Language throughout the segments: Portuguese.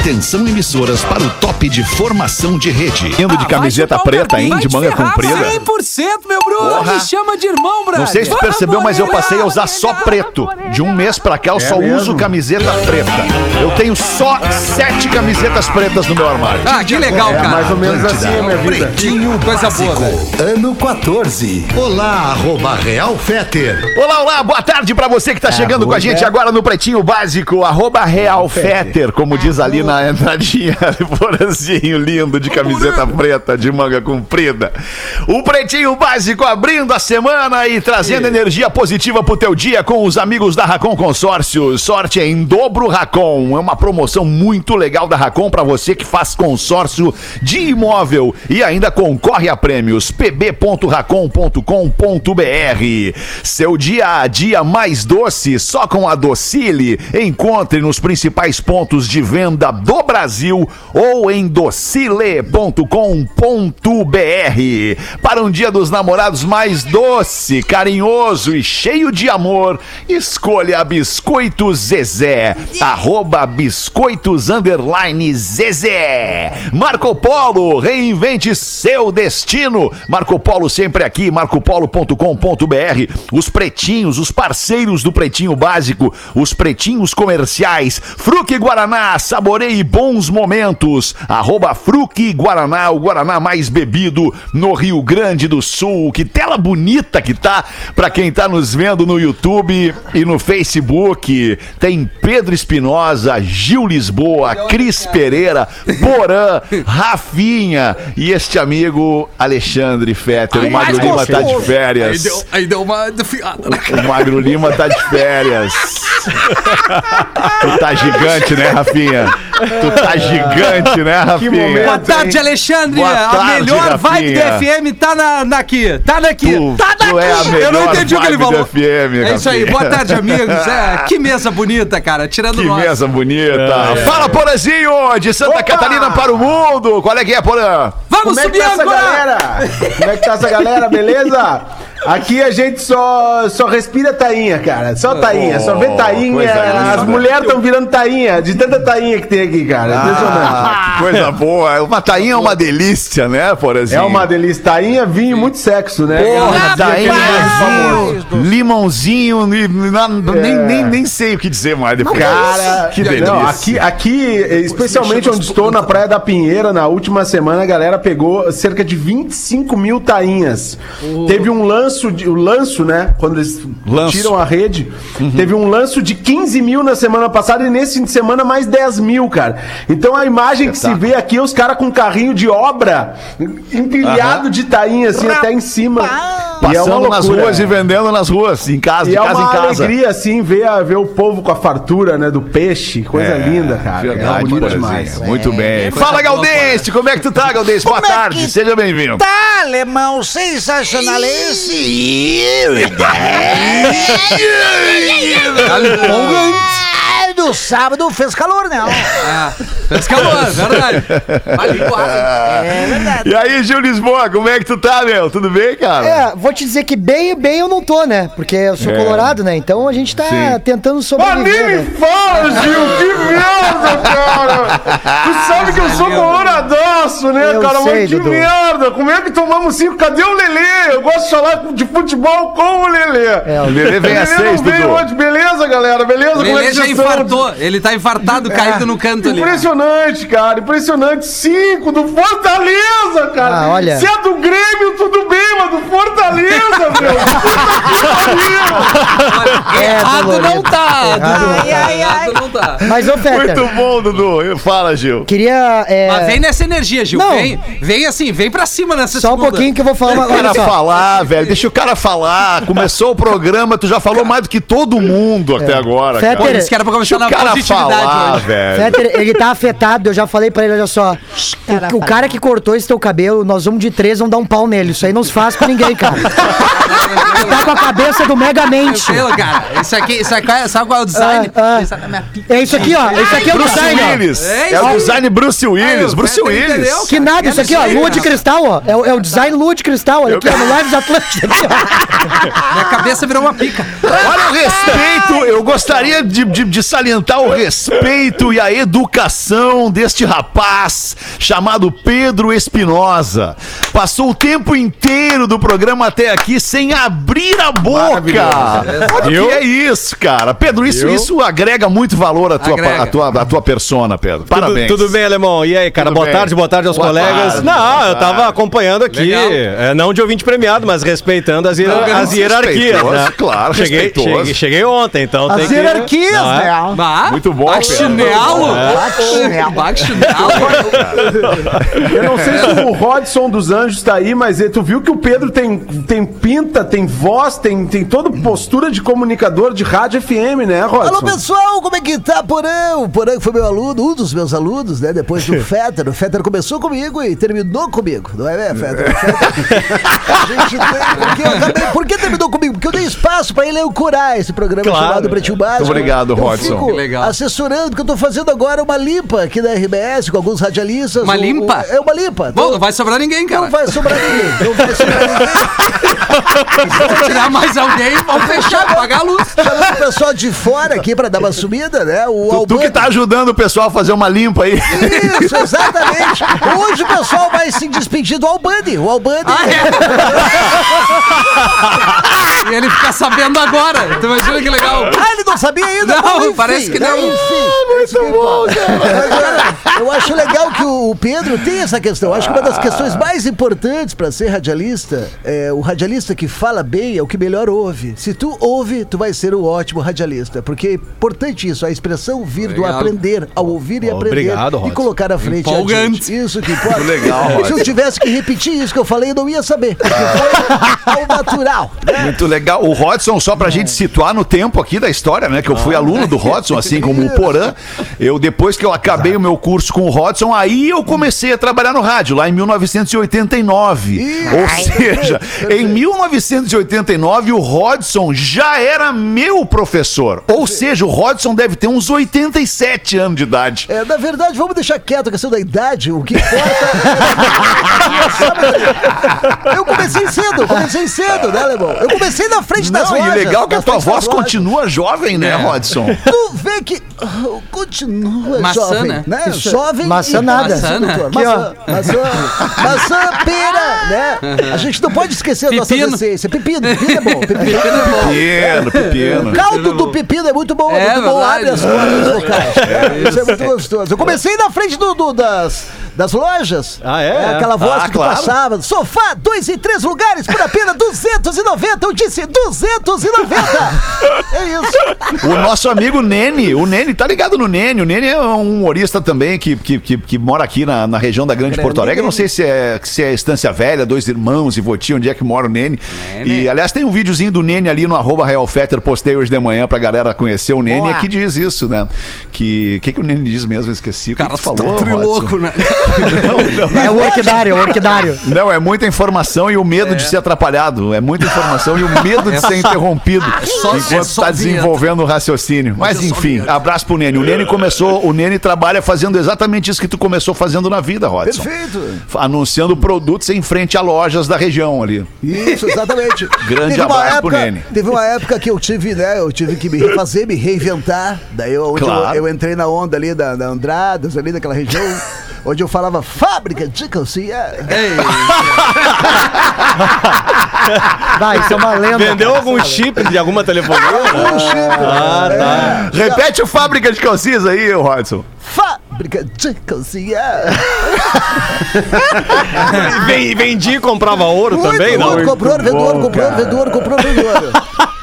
Atenção emissoras para o top de formação de rede. Indo de camiseta preta, hein? De manga comprida. 100%, meu Bruno. Porra. Me chama de irmão, Brad. Não sei se tu percebeu, mas eu passei a usar só preto. De um mês pra cá eu só uso camiseta preta. Eu tenho só sete camisetas pretas no meu armário. Ah, que legal, cara. Mais ou menos assim a minha vida. Pretinho, coisa boa, velho. Ano 14. Olá, arroba Real Feter. Olá, olá, boa tarde pra você que tá chegando com a gente agora no Pretinho Básico, arroba Real Feter, como diz ali na entradinha, Porazinho lindo de camiseta preta, de manga comprida. O Pretinho Básico abrindo a semana e trazendo energia positiva pro teu dia com os amigos da Racon Consórcio. Sorte em dobro Racon. É uma promoção muito legal da Racon pra você que faz consórcio de imóvel e ainda concorre a prêmios pb.racon.com.br. Seu dia a dia mais doce só com a Docile. Encontre nos principais pontos de venda do Brasil ou em docile.com.br. Para um dia dos namorados mais doce, carinhoso e cheio de amor, escolha Biscoitos Zezé. Arroba Biscoitos Underline Zezé. Marco Polo, reinvente seu destino. Marco Polo sempre aqui, marcopolo.com.br. Os pretinhos, os parceiros do Pretinho Básico, os pretinhos comerciais. Fruque Guaraná, saboreie bons momentos. Arroba Fruque Guaraná, o Guaraná mais bebido no Rio Grande do Sul. Que tela bonita que tá pra quem tá nos vendo no YouTube e no Facebook. Tem Pedro Espinosa, Gil Lisboa, Cris Pereira, Porã, Rafinha e este amigo Alexandre Fetter. O Magro Lima tá de Aí férias. deu, aí deu uma defiada? O Magro Lima tá de férias. tu tá gigante, né, Rafinha? Tu tá gigante, né, Rafinha? momento. Boa tarde, Alexandre. Boa a tarde, melhor vibe do. FM tá na, na aqui. Tá daqui. Tu- tá daqui. tu é Eu não entendi o que ele falou. FM, é isso aí. Boa tarde, amigos. É, que mesa bonita, cara. Tirando Que nós. mesa bonita. Fala, Porazinho, de Santa Catarina para o mundo. Qual é que é, Porã? Vamos Como é que subir tá essa agora. galera? Como é que tá essa galera, beleza? Aqui a gente só, só respira tainha, cara. Só tainha, só vê tainha. coisa linda. As mulheres estão virando tainha, de tanta tainha que tem aqui, cara. Impressionante. Ah, que coisa boa. Uma tainha é uma delícia, né, Porazinho? É uma delícia. Tainha, vinho e muito sexo, né? Porra, tainha, famoso. limãozinho, e na- nem, nem, nem sei o que dizer mais depois. Cara, que delícia. não, aqui, aqui, especialmente onde estou, na Praia da Pinheira, na última semana, a galera pegou cerca de 25 mil tainhas. Teve um lanço, de, o lanço, né? Quando eles Lanço. tiram a rede, teve um lanço de 15 mil na semana passada e nesse fim de semana mais 10 mil, cara. Então a imagem que se vê aqui é os caras com um carrinho de obra empilhado de tainha, assim, até em cima. E é Passando uma nas ruas e vendendo nas ruas, em casa, E de é casa em uma casa. alegria, assim, ver, a- ver o povo com a fartura, né, do peixe. Coisa linda, cara. É, Verdade, é bonito demais. Muito bem. Fala, Galdêncio, como é que tu tá, Galdêncio? Boa é tarde, que seja bem-vindo. Tá, alemão, Alveg bóðum No sábado fez calor, né? É, fez calor, verdade. Vale quase. É verdade. E aí, Gil Lisboa, como é que tu tá, meu? Tudo bem, cara? É, vou te dizer que bem, bem eu não tô, né? Porque eu sou É. colorado, né? Então a gente tá Sim. tentando sobreviver. nem me né? fala, Gil, que merda, cara! Tu sabe que eu sou coloradaço, né, Eu cara? sei, Mas que Dudu. merda! Como é que tomamos cinco? Cadê o Lelê? Eu gosto de falar de futebol com o Lelê. É, O Lelê vem a seis, não veio Dudu. hoje, beleza, galera? Beleza? Como é Lelê que já? Infartou. Ele tá infartado, caído no canto ali. Impressionante, cara. Impressionante. Cinco do Fortaleza, cara. Ah, olha. Se é do Grêmio, tudo bem, mas do Fortaleza, meu. É, Errado dolorido. não tá. Errado. Dudu. Ai, ai, ai. Errado não tá. Mas, ô, Fetter, Muito bom, Dudu. Fala, Gil. queria. é, Mas vem nessa energia, Gil. Não. Vem, vem assim, vem pra cima nessa só um segunda. pouquinho que eu vou falar uma Deixa o cara só. falar, velho. Deixa o cara falar. Começou o programa, tu já falou mais do que todo mundo até agora. Fetter, cara. Pô, Esse cara pra começar o na cara falar, hoje. velho. Fetter, ele tá afetado, eu já falei pra ele, olha só. O, o cara que cortou esse teu cabelo, nós vamos de três, vamos dar um pau nele. Isso aí não se faz com ninguém, cara. Tá com a cabeça do Megamente. Tranquilo, cara. Isso aqui, isso aqui, é- sabe qual é o design? Ah, ah. É. É isso aqui, ó. Isso aqui é o Bruce design, ó. Willis. É É o design Bruce Willis. Aí, Bruce Willis. entendeu? Que nada, isso aqui, ó. Lua de cristal, ó. É, o- é o design lua de cristal. Olha aqui, ó. No Lives ó. Minha cabeça virou uma pica. Olha o respeito, eu gostaria de, de- de salientar o respeito e a educação deste rapaz chamado Pedro Espinosa. Passou o tempo inteiro do programa até aqui sem abrir a boca. Olha o que é isso, cara. Pedro, isso, isso agrega muito valor à tua, Agrega. à tua, à tua persona, Pedro. Parabéns. Tudo, tudo bem, Alemão? E aí, cara? Tudo boa bem. tarde, boa tarde aos Boa colegas. tarde, não, boa eu tava tarde. acompanhando aqui, Legal. é, não de ouvinte premiado, mas respeitando as, hierar- as hierarquias, Respeitoso, né? claro, cheguei, respeitoso. cheguei, cheguei ontem, então tem As que... hierarquias, Não é? né? Bah, Muito bom, Pedro. chinelo. chinelo. Bah, chinelo. Eu não sei se o Rodson dos Anjos tá aí, mas eh, tu viu que o Pedro tem, tem pinta, tem voz, tem, tem toda postura de comunicador de rádio FM, né, Rodson? Alô, pessoal, como é que tá, Porã? O Porã que foi meu aluno, um dos meus alunos, né? Depois do Fetter. O Fetter começou comigo e terminou comigo, não é, né, Fetter? O Fetter-. Por que terminou comigo? Porque eu dei espaço pra ele ancorar esse programa Claro. chamado Pretinho Básico. Muito obrigado, eu Rodson. Fico Que legal. assessorando, porque eu tô fazendo agora uma limpa aqui da RBS com alguns radialistas. Uma O- o- limpa? É uma limpa. Bom, não vai sobrar ninguém, cara. Não vai sobrar ninguém. Não vai sobrar ninguém. Tirar mais alguém vamos fechar, pagar a luz. Chamando o pessoal de fora aqui pra dar uma sumida, né? O Tu, tu que tá ajudando o pessoal a fazer uma limpa aí. Isso, exatamente. Hoje o pessoal vai se despedir do Albani. O Albani. E ele fica sabendo agora. Tu imagina que legal. Ah, ele não sabia ainda? Não, enfim, parece que não. né, Enfim. Muito bom, cara. Eu acho legal que o Pedro tem essa questão. Acho que uma das questões mais importantes pra ser radialista é o radialista que fala bem é o que melhor ouve. Se tu ouve, tu vai ser o ótimo radialista. Porque é importante isso, a expressão vir do Legal. aprender, ao ouvir e aprender. Obrigado, e colocar à frente. Empolgante. Isso que importa. Legal, Se eu tivesse que repetir isso que eu falei, eu não ia saber. Porque foi ao natural. né? Muito legal. O Rodson, só pra gente situar no tempo aqui da história, né? Que eu fui aluno do Rodson, assim como o Porã. Eu, depois que eu acabei o meu curso com o Rodson, aí eu comecei a trabalhar no rádio, lá em 1989. Ou seja, em 1989 o Rodson já era meu professor. Ou seja, o Rodson deve ter uns 87 anos de idade. É, na verdade, vamos deixar quieto a questão da idade. O que importa é... Eu comecei cedo, comecei cedo, né, Alemão? Eu comecei na frente das Não, e lojas. legal que a tua das voz lojas. continua jovem, né, Rodson? Tu vê que ah, continua Maçã, jovem, né? né? Jovem Maçã e nada. Maçã, ó. maçã, maçã, maçã, pera, né? A gente não pode esquecer a nossa Pepino. essência. Pepino, pepino é bom. Pepino é bom. Pequeno, pequeno. O caldo do pepino é muito bom, é, É muito bom, abre as cordas vocais. Isso é muito gostoso. Eu comecei na frente do, do- das, das lojas. Ah, é? Aquela voz Ah, que claro. passava. Sofá, dois e três lugares por apenas 290. Eu disse 290. É isso. O nosso amigo Nene, o Nene, tá ligado no Nene? O Nene é um humorista também que, que, que, que mora aqui na, na região da Grande Porto Alegre. Eu Não sei se é, se é Estância Velha, Dois Irmãos e Voti, onde é que mora o Nene. E, aliás, tem um videozinho do Nene ali no arroba Real Fetter, postei hoje de manhã pra galera conhecer o Nene. Boa. E aqui diz isso, né? Que o que, que o Nene diz mesmo? Eu esqueci. O que, Cara, que tu tá falou, trilouco, Rodson? né? É o orquidário, é o orquidário. Não, é muita informação e o medo de ser atrapalhado. É muita informação e o medo de ser interrompido só- é enquanto só está vinheta. desenvolvendo o raciocínio. Mas é enfim, abraço pro Nene. O Nene começou, o Nene trabalha fazendo exatamente isso que tu começou fazendo na vida, Rodson. Perfeito. Anunciando produtos em frente a lojas da região ali. Isso, exatamente. Grande Teve abraço pro época- Nene. Teve uma época que eu tive, né? Eu tive que me refazer, me reinventar. Daí eu, onde Claro. eu, eu entrei na onda ali da, da Andradas, ali daquela região, onde eu falava fábrica de calcinha. Ei, Vai, isso é uma lenda. Vendeu algum chip de alguma telefonia? Ah, tá. Repete o fábrica de calcinhas aí, Rodson. Fábrica de calcinha. Ven- Vendi e comprava ouro também, Muito não? bom, comprou, vendedor, comprou, vendedor, comprou, vendedor.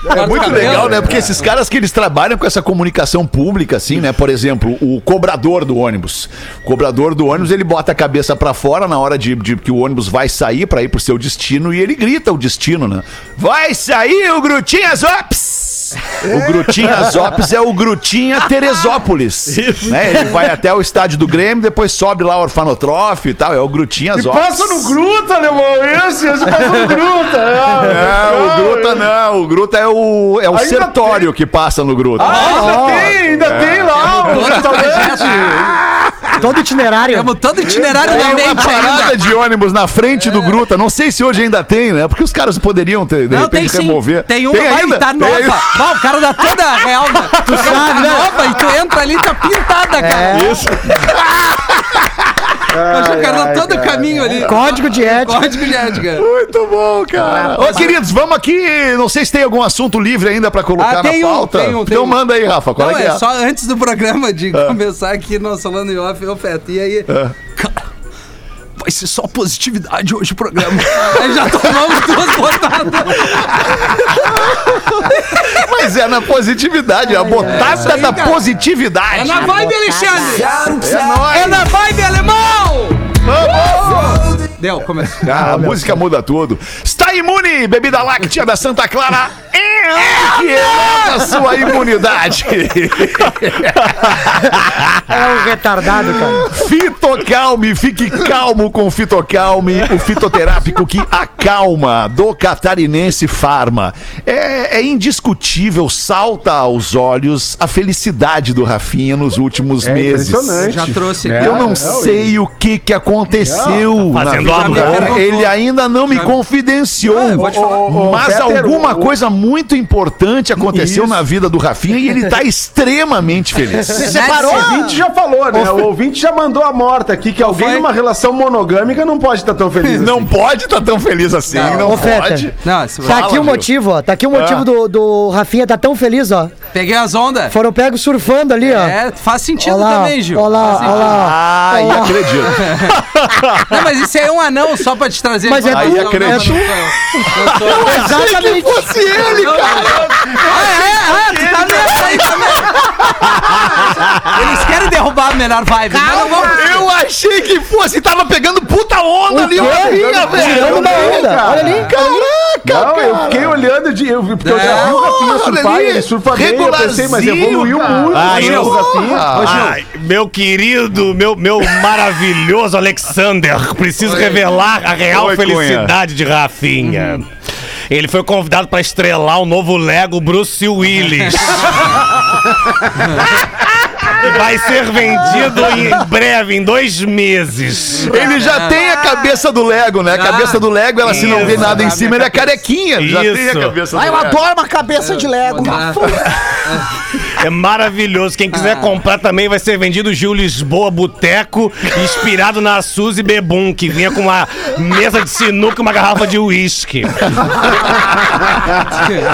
É muito legal, né? Porque esses caras que eles trabalham com essa comunicação pública, assim, né? Por exemplo, o cobrador do ônibus. O cobrador do ônibus, ele bota a cabeça pra fora na hora de, de que o ônibus vai sair pra ir pro seu destino e ele grita o destino, né? Vai sair o Grutinhas Ops! Ops. O Grutinhas Ops é o Grutinha Teresópolis. Né? Ele vai até o estádio do Grêmio, depois sobe lá o orfanotrofio e tal. É o Grutinhas E Ops. passa no Gruta, alemão. Esse, esse passa no Gruta. É, o Gruta não. O Gruta é o, é o Ainda sertório que passa no Gruta. Ah, ainda tem, ainda tem lá o restaurante. Todo itinerário. Temos todo itinerário Tem da uma mente parada ainda. de ônibus na frente do Gruta. Não sei se hoje ainda tem, né? Porque os caras poderiam ter, de Não, tem repente, sim. remover. Tem uma, vai, ainda? tá Tem nova. Vai, o cara dá toda real, né? Tu sabe, né? nova e tu entra ali, tá pintada, cara. Isso. Mas o cara todo o caminho ali. Código de ética. Código de ética. Muito bom, cara. Ô, queridos, vamos aqui. Não sei se tem algum assunto livre ainda pra colocar Ah, tem na um, pauta. tem um, tem então um. manda aí, Rafa. Qual Não, é é é? só antes do programa de começar aqui, nós falando em off, ô Feto, e aí? Cara, vai ser só positividade hoje o programa. aí já tomamos duas botadas. Mas é na positividade, a botada aí, da cara. positividade. É na vibe, Alexandre! É nóis. É na vibe, alemão! Deu, começou. Ah, a música muda tudo. Está imune, bebida láctea da Santa Clara. É, que eleva a sua imunidade. É um retardado, cara. Fitocalme, fique calmo com o Fitocalme, o fitoterápico que acalma do Catarinense Farma. É, é indiscutível, salta aos olhos a felicidade do Rafinha nos últimos É meses. impressionante. Já trouxe É. Eu não sei o que que aconteceu na cara. Ele ainda não me confidenciou. Ah, Mas Peter, alguma o- coisa muito importante aconteceu Isso. na vida do Rafinha e ele tá extremamente feliz. Você O separou? ouvinte já falou, né? O ouvinte já mandou a morta aqui que alguém numa relação monogâmica não pode estar tão feliz Não assim. pode estar tão feliz assim, não, Feta. pode. Não, Tá aqui o motivo, ó. Tá aqui o motivo Ah. do, do Rafinha tá tão feliz, ó. Peguei as ondas. Foram pegos surfando ali, ó. É, faz sentido Ó lá, também, Gil. Ó lá, Faz ó sentido. lá. Ai, ó lá. acredito. Não, mas isso aí é um anão só pra te trazer. Mas é tu, Não, acredito. sou eu. Exatamente. fosse ele, cara. Ah, é? Ah, tu tá nessa aí também. Eles querem derrubar a melhor vibe. mas não vão- Eu achei que fosse, tava pegando puta onda ali? Rafinha, velho. Tirando uma onda. cara. Olha ali. Caraca, Não, eu cara. fiquei olhando de. Eu, vi- porque eu já É. vi o Rafinha surfar, ali, ele surfa bem. Eu pensei, mas evoluiu cara. muito Ah, eu- o Rafinha. Ai, meu querido, meu, meu maravilhoso Alexander, preciso revelar a real Oi, felicidade de Rafinha. Ele foi convidado para estrelar o novo Lego Bruce Willis. E vai ser vendido em breve, em dois meses. Ele já tem a cabeça do Lego, né? A cabeça do Lego, ela se não vê nada em cima, ele é carequinha. Já tem a cabeça do Ah, eu Lego. adoro uma cabeça de Lego. É maravilhoso. Quem quiser comprar também vai ser vendido Gil Lisboa Boteco, inspirado na Suzy Bebum, que vinha com uma mesa de sinuca e uma garrafa de uísque.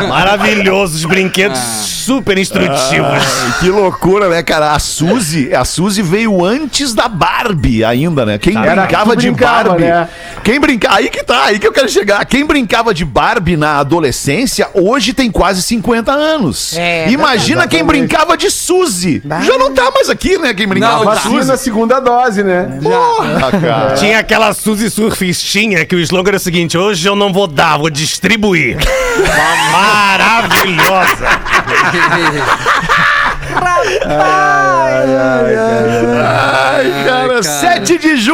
Maravilhoso, os brinquedos super instrutivos. Ai, que loucura, né, cara? A Suzy, a Suzy veio antes da Barbie ainda, né? Quem Era brincava de brincava, Barbie. né? Quem brincava. Aí que tá, aí que eu quero chegar. Quem brincava de Barbie na adolescência, hoje tem quase 50 anos. É, Imagina quem brincava de Suzy. Já não tá mais aqui, né? Quem brincava Não, de Suzy. na segunda dose, né? Porra, cara. Tinha aquela Suzy Surfistinha que o slogan era o seguinte: hoje eu não vou dar, vou distribuir. Uma maravilhosa.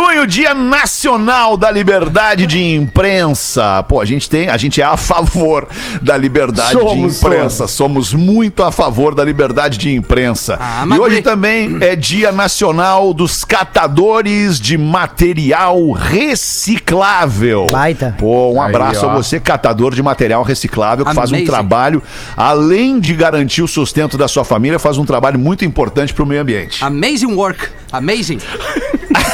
Junho, Dia Nacional da Liberdade de Imprensa. Pô, a gente tem, a gente é a favor da liberdade Somos, de imprensa. Somos muito a favor da liberdade de imprensa. Ah, e hoje também é Dia Nacional dos Catadores de Material Reciclável. Baita. Pô, um Aí, abraço ó. a você, catador de material reciclável, que faz um Amazing. trabalho, além de garantir o sustento da sua família, faz um trabalho muito importante para o meio ambiente. Amazing work. Amazing.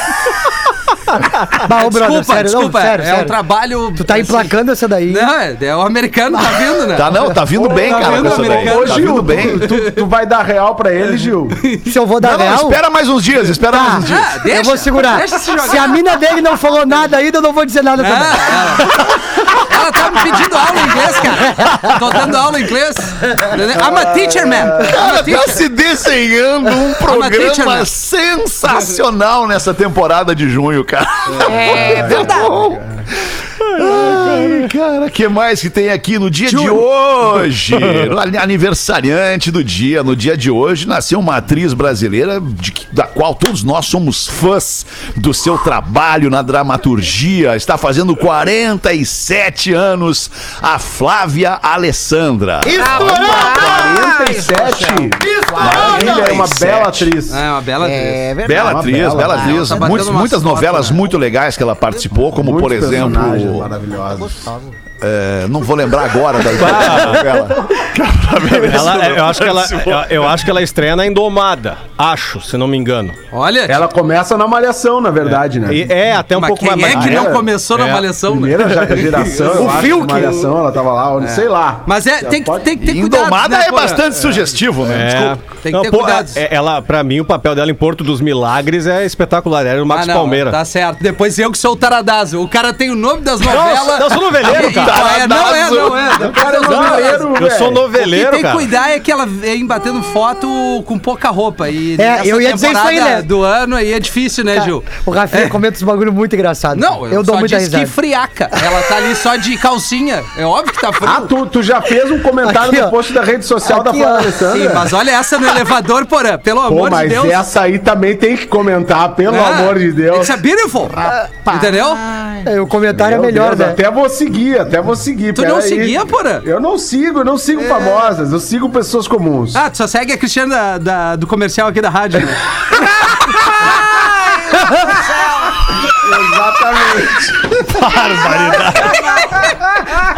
Bah, ô, brother, Desculpa, sério, desculpa. não, sério, é um sério. trabalho. Tu tá assim, emplacando essa daí. Não, é, é o americano tá vindo, né? Tá, não, tá vindo bem, tá cara, vendo, com? Ô, Tá Gil, vindo bem. tu, tu- vai dar real pra ele, Gil? Se eu vou dar Não, não, real, espera mais uns dias, espera mais uns dias. Ah, deixa, eu vou segurar. Deixa se jogar. Se a mina dele não falou nada ainda, eu não vou dizer nada também. Ah, ela, tá me pedindo aula em inglês, cara. Tô dando aula em inglês. I'm a teacher, man. A Cara, tá teacher. se desenhando um teacher, programa man. sensacional nessa temporada de junho, cara. É verdade. Ai, cara, que mais que tem aqui no dia de hoje? Aniversariante do dia, no dia de hoje, nasceu uma atriz brasileira de da qual todos nós somos fãs do seu trabalho na dramaturgia. Está fazendo 47 anos, a Flávia Alessandra. 47. Maravilha, é uma 47. bela atriz. É uma bela atriz. É verdade. Bela atriz, bela, bela atriz. Tá Muitas, muitas novelas né? muito legais que ela participou, como por Muitos exemplo. personagens maravilhosos. É, não vou lembrar agora da da novela. Ela, eu, acho que ela, eu, acho que ela estreia na Indomada. Acho, se não me engano. Olha, Ela começa na Malhação, na verdade, né? E é até um mas pouco quem mais. é que não é, começou na é. malhação, né? Primeira já- geração, O Fiuk. de Malhação, ela tava lá, onde, sei lá. Mas é, tem, que- pode- tem que ter cuidado, Indomada né, é bastante sugestivo, né? É. Desculpa. Tem que Não, ter pô, cuidados. é- ela, pra mim, o papel dela em Porto dos Milagres é espetacular. Era o Max Ah, não, Palmeira. Tá certo. Depois eu que sou o taradazo. O cara tem o nome das novelas. eu sou noveleiro, cara. É, não é, não é. O cara é noveleiro, Eu sou velho. O que noveleiro, tem que cara. cuidar é que ela vem batendo foto com pouca roupa. E É, eu ia dizer isso aí, temporada né? do ano aí é difícil, né, Gil? O Rafinha comenta uns bagulho muito engraçado. Não, eu, eu dou só muita disse risada. que friaca. Ela tá ali só de calcinha. É óbvio que tá frio. Ah, tu, tu já fez um comentário Aqui, no post da rede social da Aqui, Flávia ó. Alessandra. Sim, mas olha essa no elevador, porã. Pelo Pô, amor de mas Deus. essa aí também tem que comentar, pelo Ah, amor de Deus. It's a beautiful. Entendeu? É, o comentário Meu é melhor, Deus, né? Até vou seguir, até vou seguir. Tu não aí. seguia, porã? Eu não sigo, eu não sigo famosas, eu sigo pessoas comuns. Ah, tu só segue a Cristiana da- da- do comercial aqui da rádio, né? Exatamente.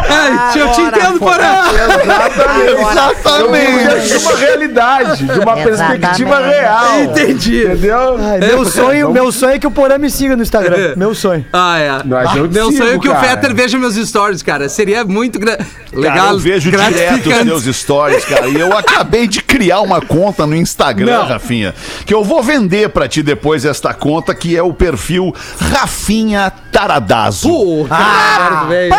Ai, eu te entendo, porã. Exatamente. De uma realidade, de uma perspectiva real. Entendi. Entendeu? Ai, meu, sonho, meu sonho é que o Porã me siga no Instagram. Meu sonho. Ah, é. Mas eu Meu sigo, sonho é que cara. o Fetter veja meus stories, cara. Seria muito gra... legal. Cara, eu vejo direto os teus stories, cara. E eu acabei de criar uma conta no Instagram, Rafinha, que eu vou vender pra ti depois esta conta, que é o perfil Rafinha Taradazo. Pô, cara, velho.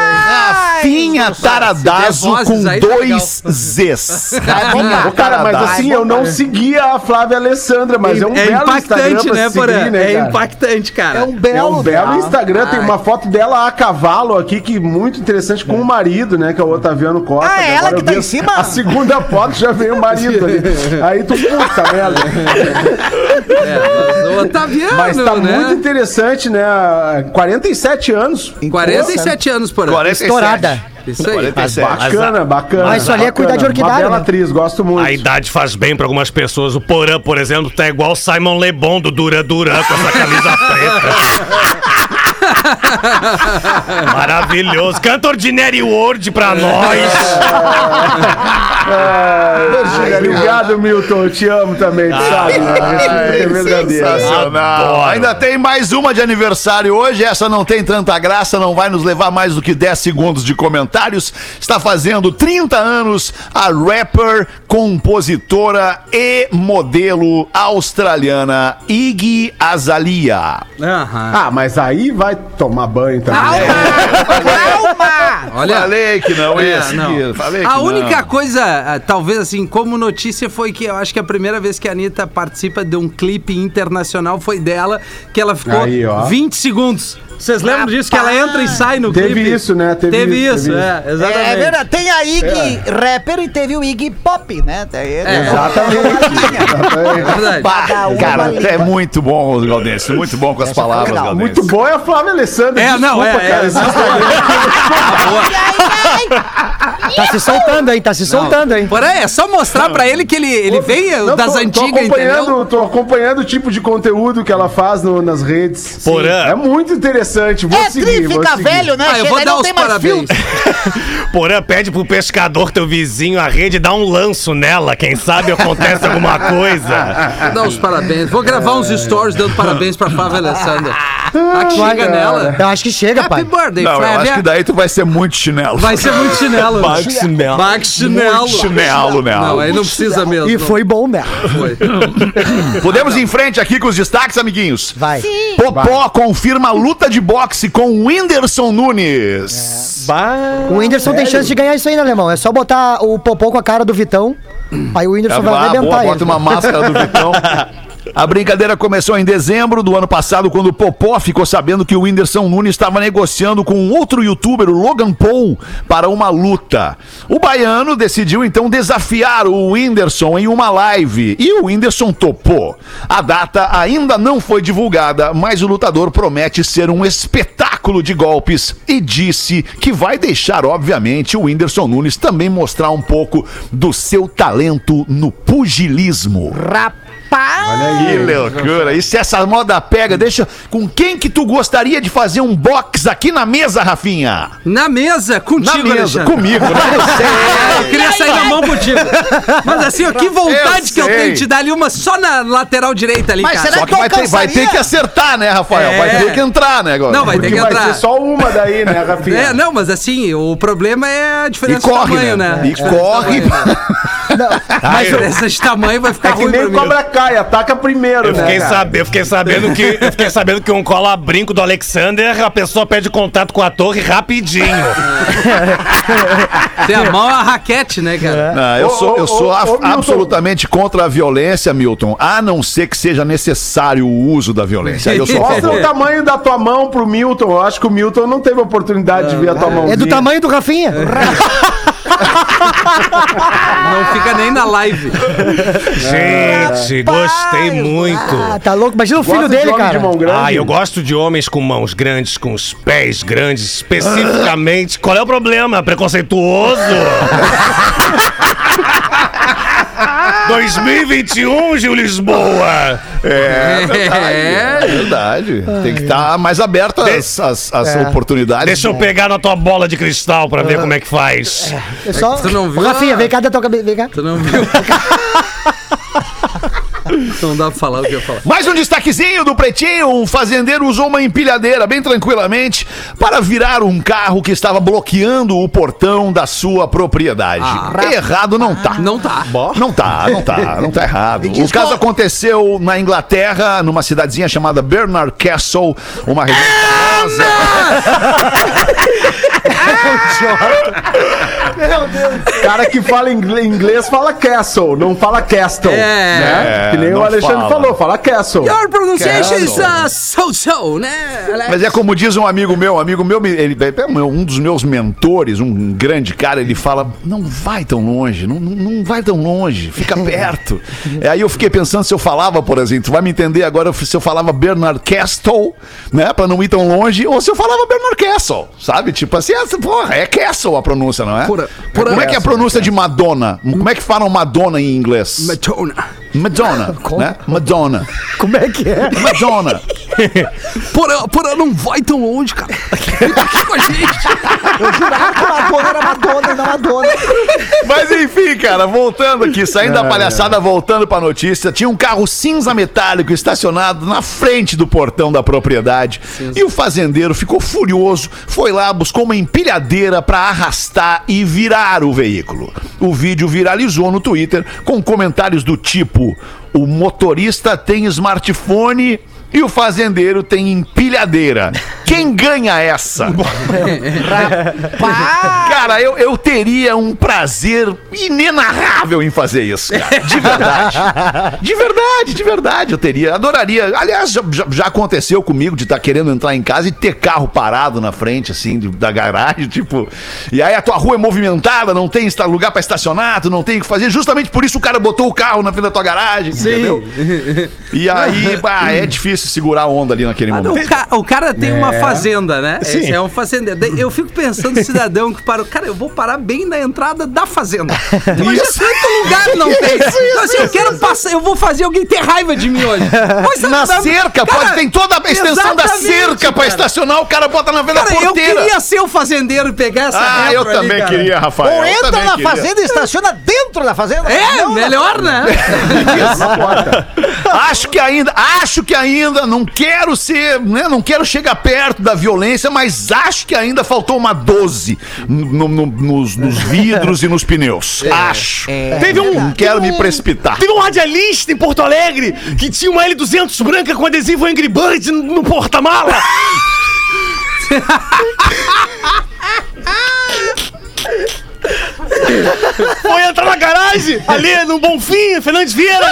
Rafinha Taradazo com tá dois Zs. Rafinha Ô, cara, mas assim, eu não seguia a Flávia Alessandra, mas é, um é belo Instagram impactante, né, se seguir, né, é impactante, cara. É um belo. É um belo. Instagram, tem uma foto dela a cavalo aqui, que muito interessante, com o marido, né? Que é o Otaviano Costa. Ah, é ela que tá em cima? A segunda foto já veio o marido ali. Aí tu, puta merda. É, mas o Otaviano, Mas tá né? muito interessante, né? 47 anos. 47 anos, Porã. 47. Estourada. Isso aí. 47. Bacana, bacana. Mas isso ali é cuidar de orquidária, Uma bela né? atriz, gosto muito. A idade faz bem pra algumas pessoas. O Porã, por exemplo, tá igual o Simon Lebon do Dura Duran com essa camisa preta. Maravilhoso. Canta Ordinary World pra nós. Ai, obrigado, Milton. Eu te amo também, tu sabe, né? A recíproca é verdadeira. Sensacional. Adoro. Ainda tem mais uma de aniversário hoje. Essa não tem tanta graça, não vai nos levar mais do que 10 segundos de comentários. Está fazendo 30 anos a rapper, compositora e modelo australiana Iggy Azalea. Aham. Ah, mas aí vai tomar banho também. Olha, Falei que não ia É, seguir. não. Falei que A não. única coisa, ah, talvez assim, como notícia, foi que eu acho que a primeira vez que a Anitta participa de um clipe internacional foi dela, que ela ficou Aí, ó. 20 segundos. Vocês lembram disso? Que ela entra e sai no Teve clipe? isso, né? Teve Teve, isso, isso, teve é, exatamente. É verdade. Tem a Iggy rapper e teve o Iggy pop, né? Tem- Exatamente. É verdade. Cara, é muito bom, Galdêncio. Muito bom com as palavras. Galdêncio. Muito bom é a Flávia Alessandra. É, não, é, é, cara, esse Instagram. Tá se soltando, hein? Tá se soltando, hein? Porém, é só mostrar pra ele que ele, ele veio Não, das tô- tô antigas, entendeu? acompanhando, Tô acompanhando o tipo de conteúdo que ela faz no- nas redes. Porã. É muito interessante. Vou É seguir, tri seguir. velho, né? Ah, eu vou dar não os parabéns. Porã, pede pro pescador, teu vizinho, a rede, dá um lanço nela. Quem sabe acontece alguma coisa. Vou dar os parabéns. Vou gravar uns stories dando parabéns pra Flávia Alessandra. A que chega cara. nela. Eu acho que chega, Happy pai. birthday, Não, eu acho Flávia. que daí tu vai ser muito chinelo. Vai ser muito chinelo. Baque chinelo. Baque chinelo. Muito chinelo nela. Não, aí não precisa mesmo. E foi bom, né? foi. Podemos ir em frente aqui com os destaques, amiguinhos. Vai. Popó confirma luta de boxe com Whindersson Nunes. Bah. O Whindersson tem chance de ganhar isso aí, né, alemão? É só botar o Popô com a cara do Vitão. Aí o Whindersson vai Ah, arrebentar boa, ele. bota uma máscara do Vitão. A brincadeira começou em dezembro do ano passado, quando o Popó ficou sabendo que o Whindersson Nunes estava negociando com outro youtuber, o Logan Paul, para uma luta. O baiano decidiu então desafiar o Whindersson em uma live e o Whindersson topou. A data ainda não foi divulgada, mas o lutador promete ser um espetáculo de golpes e disse que vai deixar, obviamente, o Whindersson Nunes também mostrar um pouco do seu talento no pugilismo. Que loucura. E se essa moda pega, deixa. Com quem que tu gostaria de fazer um box aqui na mesa, Rafinha? Na mesa, Na contigo, mesa, Alexandre. comigo, né? É, eu queria sair na mão contigo. Mas assim, ó, que vontade Eu que eu sei. tenho de dar ali uma só na lateral direita ali, Mas cara. será Só que vai ter, vai ter que acertar, né, Rafael? Vai É. ter que entrar, né, agora? Não, vai ter Porque que vai entrar. ser só uma daí, né, Rafinha? É, não, mas assim, o problema é a E diferença corre, de tamanho, né? né? E corre. A diferença de tamanho vai ficar É que ruim nem pra mim. cobra cai, ataca primeiro, Eu né? fiquei, cara? sabe, eu fiquei sabendo que eu fiquei sabendo que um cola brinco do Alexander, a pessoa pede contato com a torre rapidinho. Tem a mão a raquete, né, cara? Não, eu Ô, sou, eu sou ô, a- ô, Milton. absolutamente contra a violência, Milton, a não ser que seja necessário o uso da violência. Aí eu sou Mostra o tamanho da tua mão pro Milton. Eu acho que o Milton não teve oportunidade de ver a tua mão. É do tamanho do Rafinha. Não fica nem na live. Gente, gostei muito. Ah, tá louco. Imagina o filho dele, cara. De mão grande? Ah, eu gosto de homens com mãos grandes, com os pés grandes, especificamente. Qual é o problema? Preconceituoso? 2021, Gil Lisboa! É verdade. É. É verdade. Tem que estar mais aberto às, às- às oportunidades. Deixa eu pegar na tua bola de cristal pra ver como é que faz. É só... Tu não viu? Ô, Rafinha, vem cá da tua cabeça. Vem cá. Tu não viu? Não dá pra falar o que eu ia falar. Mais um destaquezinho do Pretinho. Um fazendeiro usou uma empilhadeira bem tranquilamente para virar um carro que estava bloqueando o portão da sua propriedade. Errado não tá. Não tá. Não tá, não tá, não tá errado. O caso aconteceu na Inglaterra, numa cidadezinha chamada Bernard Castle, uma região famosa. cara que fala inglês fala castle, não fala castle. É. né? É, que nem não o Alexandre fala. falou, fala castle. Your pronunciation is uh, so-so, né? Alex? Mas é como diz um amigo meu, um amigo meu, ele, é um dos meus mentores, um grande cara, ele fala: não vai tão longe, não, não vai tão longe, fica perto. É, Aí eu fiquei pensando se eu falava, por exemplo, tu vai me entender agora se eu falava Bernard Castle, né, pra não ir tão longe, ou se eu falava Bernard Castle, sabe? Tipo assim, essa, porra, é Castle a pronúncia, não é? Pura- pura- Como é que é a pronúncia de Madonna? Como é que falam Madonna em inglês? Matona. Madonna, né? Madonna. Como é que é? Madonna. Porra, porra, não vai tão longe, cara. Fica aqui com a gente. Eu jurava que Madonna era Madonna e não Madonna. Mas enfim, cara, voltando aqui, saindo da palhaçada, voltando pra notícia, tinha um carro cinza metálico estacionado na frente do portão da propriedade. E o fazendeiro ficou furioso, foi lá, buscou uma empilhadeira pra arrastar e virar o veículo. O vídeo viralizou no Twitter com comentários do tipo: o motorista tem smartphone. E o fazendeiro tem empilhadeira. Quem ganha essa? Cara, eu, eu teria um prazer inenarrável em fazer isso, cara. De verdade. De verdade, de verdade, eu teria. Adoraria. Aliás, já, já- aconteceu comigo de estar querendo entrar em casa e ter carro parado na frente, assim, da garagem, tipo. E aí a tua rua é movimentada, não tem lugar pra estacionar, tu não tem o que fazer. Justamente por isso o cara botou o carro na frente da tua garagem, entendeu? E aí, bah, é difícil segurar a onda ali naquele Ah, momento. o, ca- o cara tem uma fazenda, né? Sim. Esse é um fazendeiro. Eu fico pensando, cidadão que parou. Cara, eu vou parar bem na entrada da fazenda. Mas tanto lugar não tem. então, assim, eu quero passar, eu vou fazer alguém ter raiva de mim hoje. Pois, Na sabe, cerca, cara, pode, tem toda a extensão da cerca pra cara. estacionar, o cara bota na frente da Cara, eu porteira. queria ser o fazendeiro e pegar essa Ah, eu ali, também cara. queria, Rafael. Ou eu entra na queria. fazenda e estaciona dentro da fazenda. É, melhor, né? Acho que ainda, acho que ainda não quero ser, né, não quero chegar perto da violência, mas acho que ainda faltou uma 12 no- no- nos, nos vidros e nos pneus. acho. Teve um. Não quero me precipitar. Teve um radialista em Porto Alegre que tinha uma L200 branca com adesivo Angry Bird no, no porta-mala. Foi entrar na garagem, ali no Bonfim, Fernandes Vieira.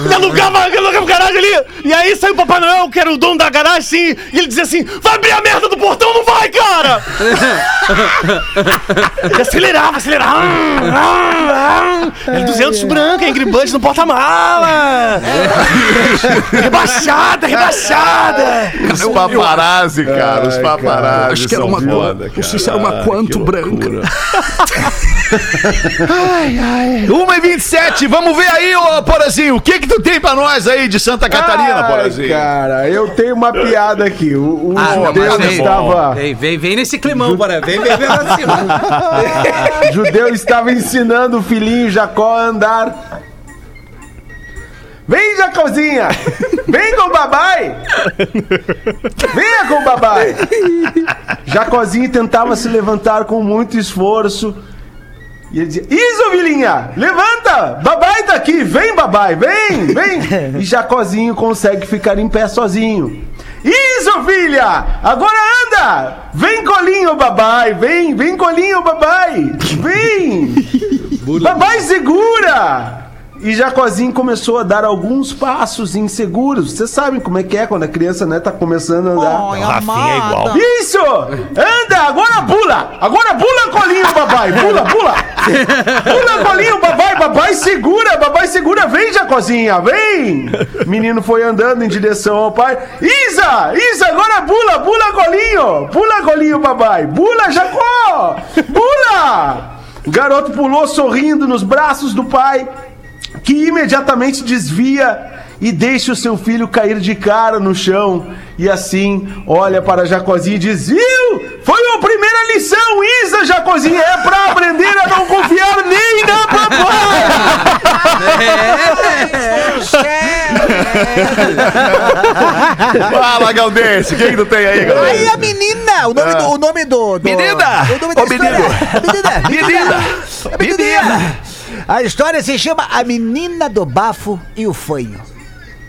Ele alugava, alugava garagem ali. E aí saiu o Papai Noel, que era o dono da garagem, assim, e ele dizia assim: vai abrir a merda do portão, não vai, cara! e acelerava, acelerava. Ele 200 branca, Angry Birds no porta-mala. rebaixada, rebaixada. Os paparazzi, cara. Os paparazzi. Acho que era são uma, foda, não sei se cara. era uma Ah, quanto branca. Loucura. 1 e 27 vamos ver aí, ô Porazinho, o que que tu tem pra nós aí de Santa Catarina, Ai, Porazinho? Cara, eu tenho uma piada aqui. O, o Ah, não, judeu vem, estava. Vem, vem, vem nesse climão, bora. Vem, vem, vem pra cima. judeu estava ensinando o filhinho Jacó a andar. Vem, Jacozinha! Vem com o babai! Venha com o babai! Jacozinho tentava se levantar com muito esforço. E ele dizia: Isso, filhinha! Levanta! Babai tá aqui! Vem, babai! Vem! Vem! E Jacozinho consegue ficar em pé sozinho. Isso, filha! Agora anda! Vem, colinho, babai! Vem! Vem, colinho, babai! Vem! Babai segura! E Jacozinho começou a dar alguns passos inseguros. Vocês sabem como é que é quando a criança né, tá começando a andar. Rafinha é igual. Isso! Anda! Agora pula! Agora pula, colinho, babai! Pula, pula! Pula, colinho, babai! Babai segura! Babai segura! Vem, Jacozinha! Vem! Menino foi andando em direção ao pai. Isa! Isa, agora pula! Pula, colinho! Pula, colinho, babai! Pula, Jacó! Pula! O garoto pulou sorrindo nos braços do pai, que imediatamente desvia e deixa o seu filho cair de cara no chão. E assim olha para Jacozinho e diz: Viu? Foi a primeira lição, Isa, Jacozinho. É pra aprender a não confiar nem na papai. Fala, Galdense, o que que tu tem aí, Aí Galdense? a menina, o nome do. O nome do, do Menina! O nome da Ô, história. Menina! Menina! Menina! A história se chama A Menina do Bafo e o Fanho.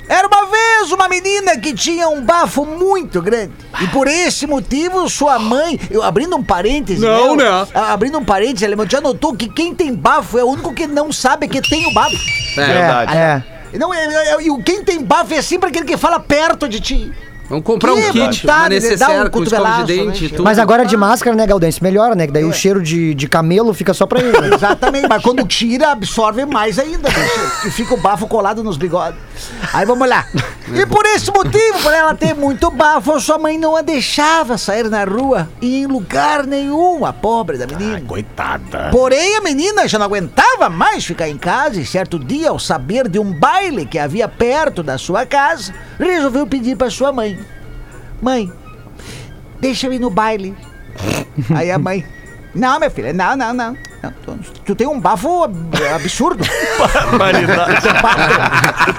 Era uma vez uma menina que tinha um bafo muito grande. E por esse motivo, sua mãe. Eu abrindo um parênteses. Não, né? né? Abrindo um parênteses, Alemão, já notou que quem tem bafo é o único que não sabe que tem o bafo. Verdade. É. Não, é, é, é- e o quem tem bafo é sempre aquele que fala perto de ti. Vamos comprar um Que kit, vontade uma de dar um necessaire com escova de dente né, e tudo. Mas agora de máscara, né, Galdense? Melhora, né? Que daí o cheiro de, de camelo fica só pra ele. né? Exatamente, mas quando tira, absorve mais ainda, que fica o bafo colado nos bigodes. Aí vamos lá. E por esse motivo, por ela ter muito bafo, sua mãe não a deixava sair na rua e em lugar nenhum, a pobre da menina. Coitada. Porém, a menina já não aguentava mais ficar em casa e certo dia, ao saber de um baile que havia perto da sua casa, resolveu pedir para sua mãe: Mãe, deixa eu ir no baile. Aí a mãe: Não, minha filha, não, não, não. Não, Tu, tu tem um bafo ab- absurdo.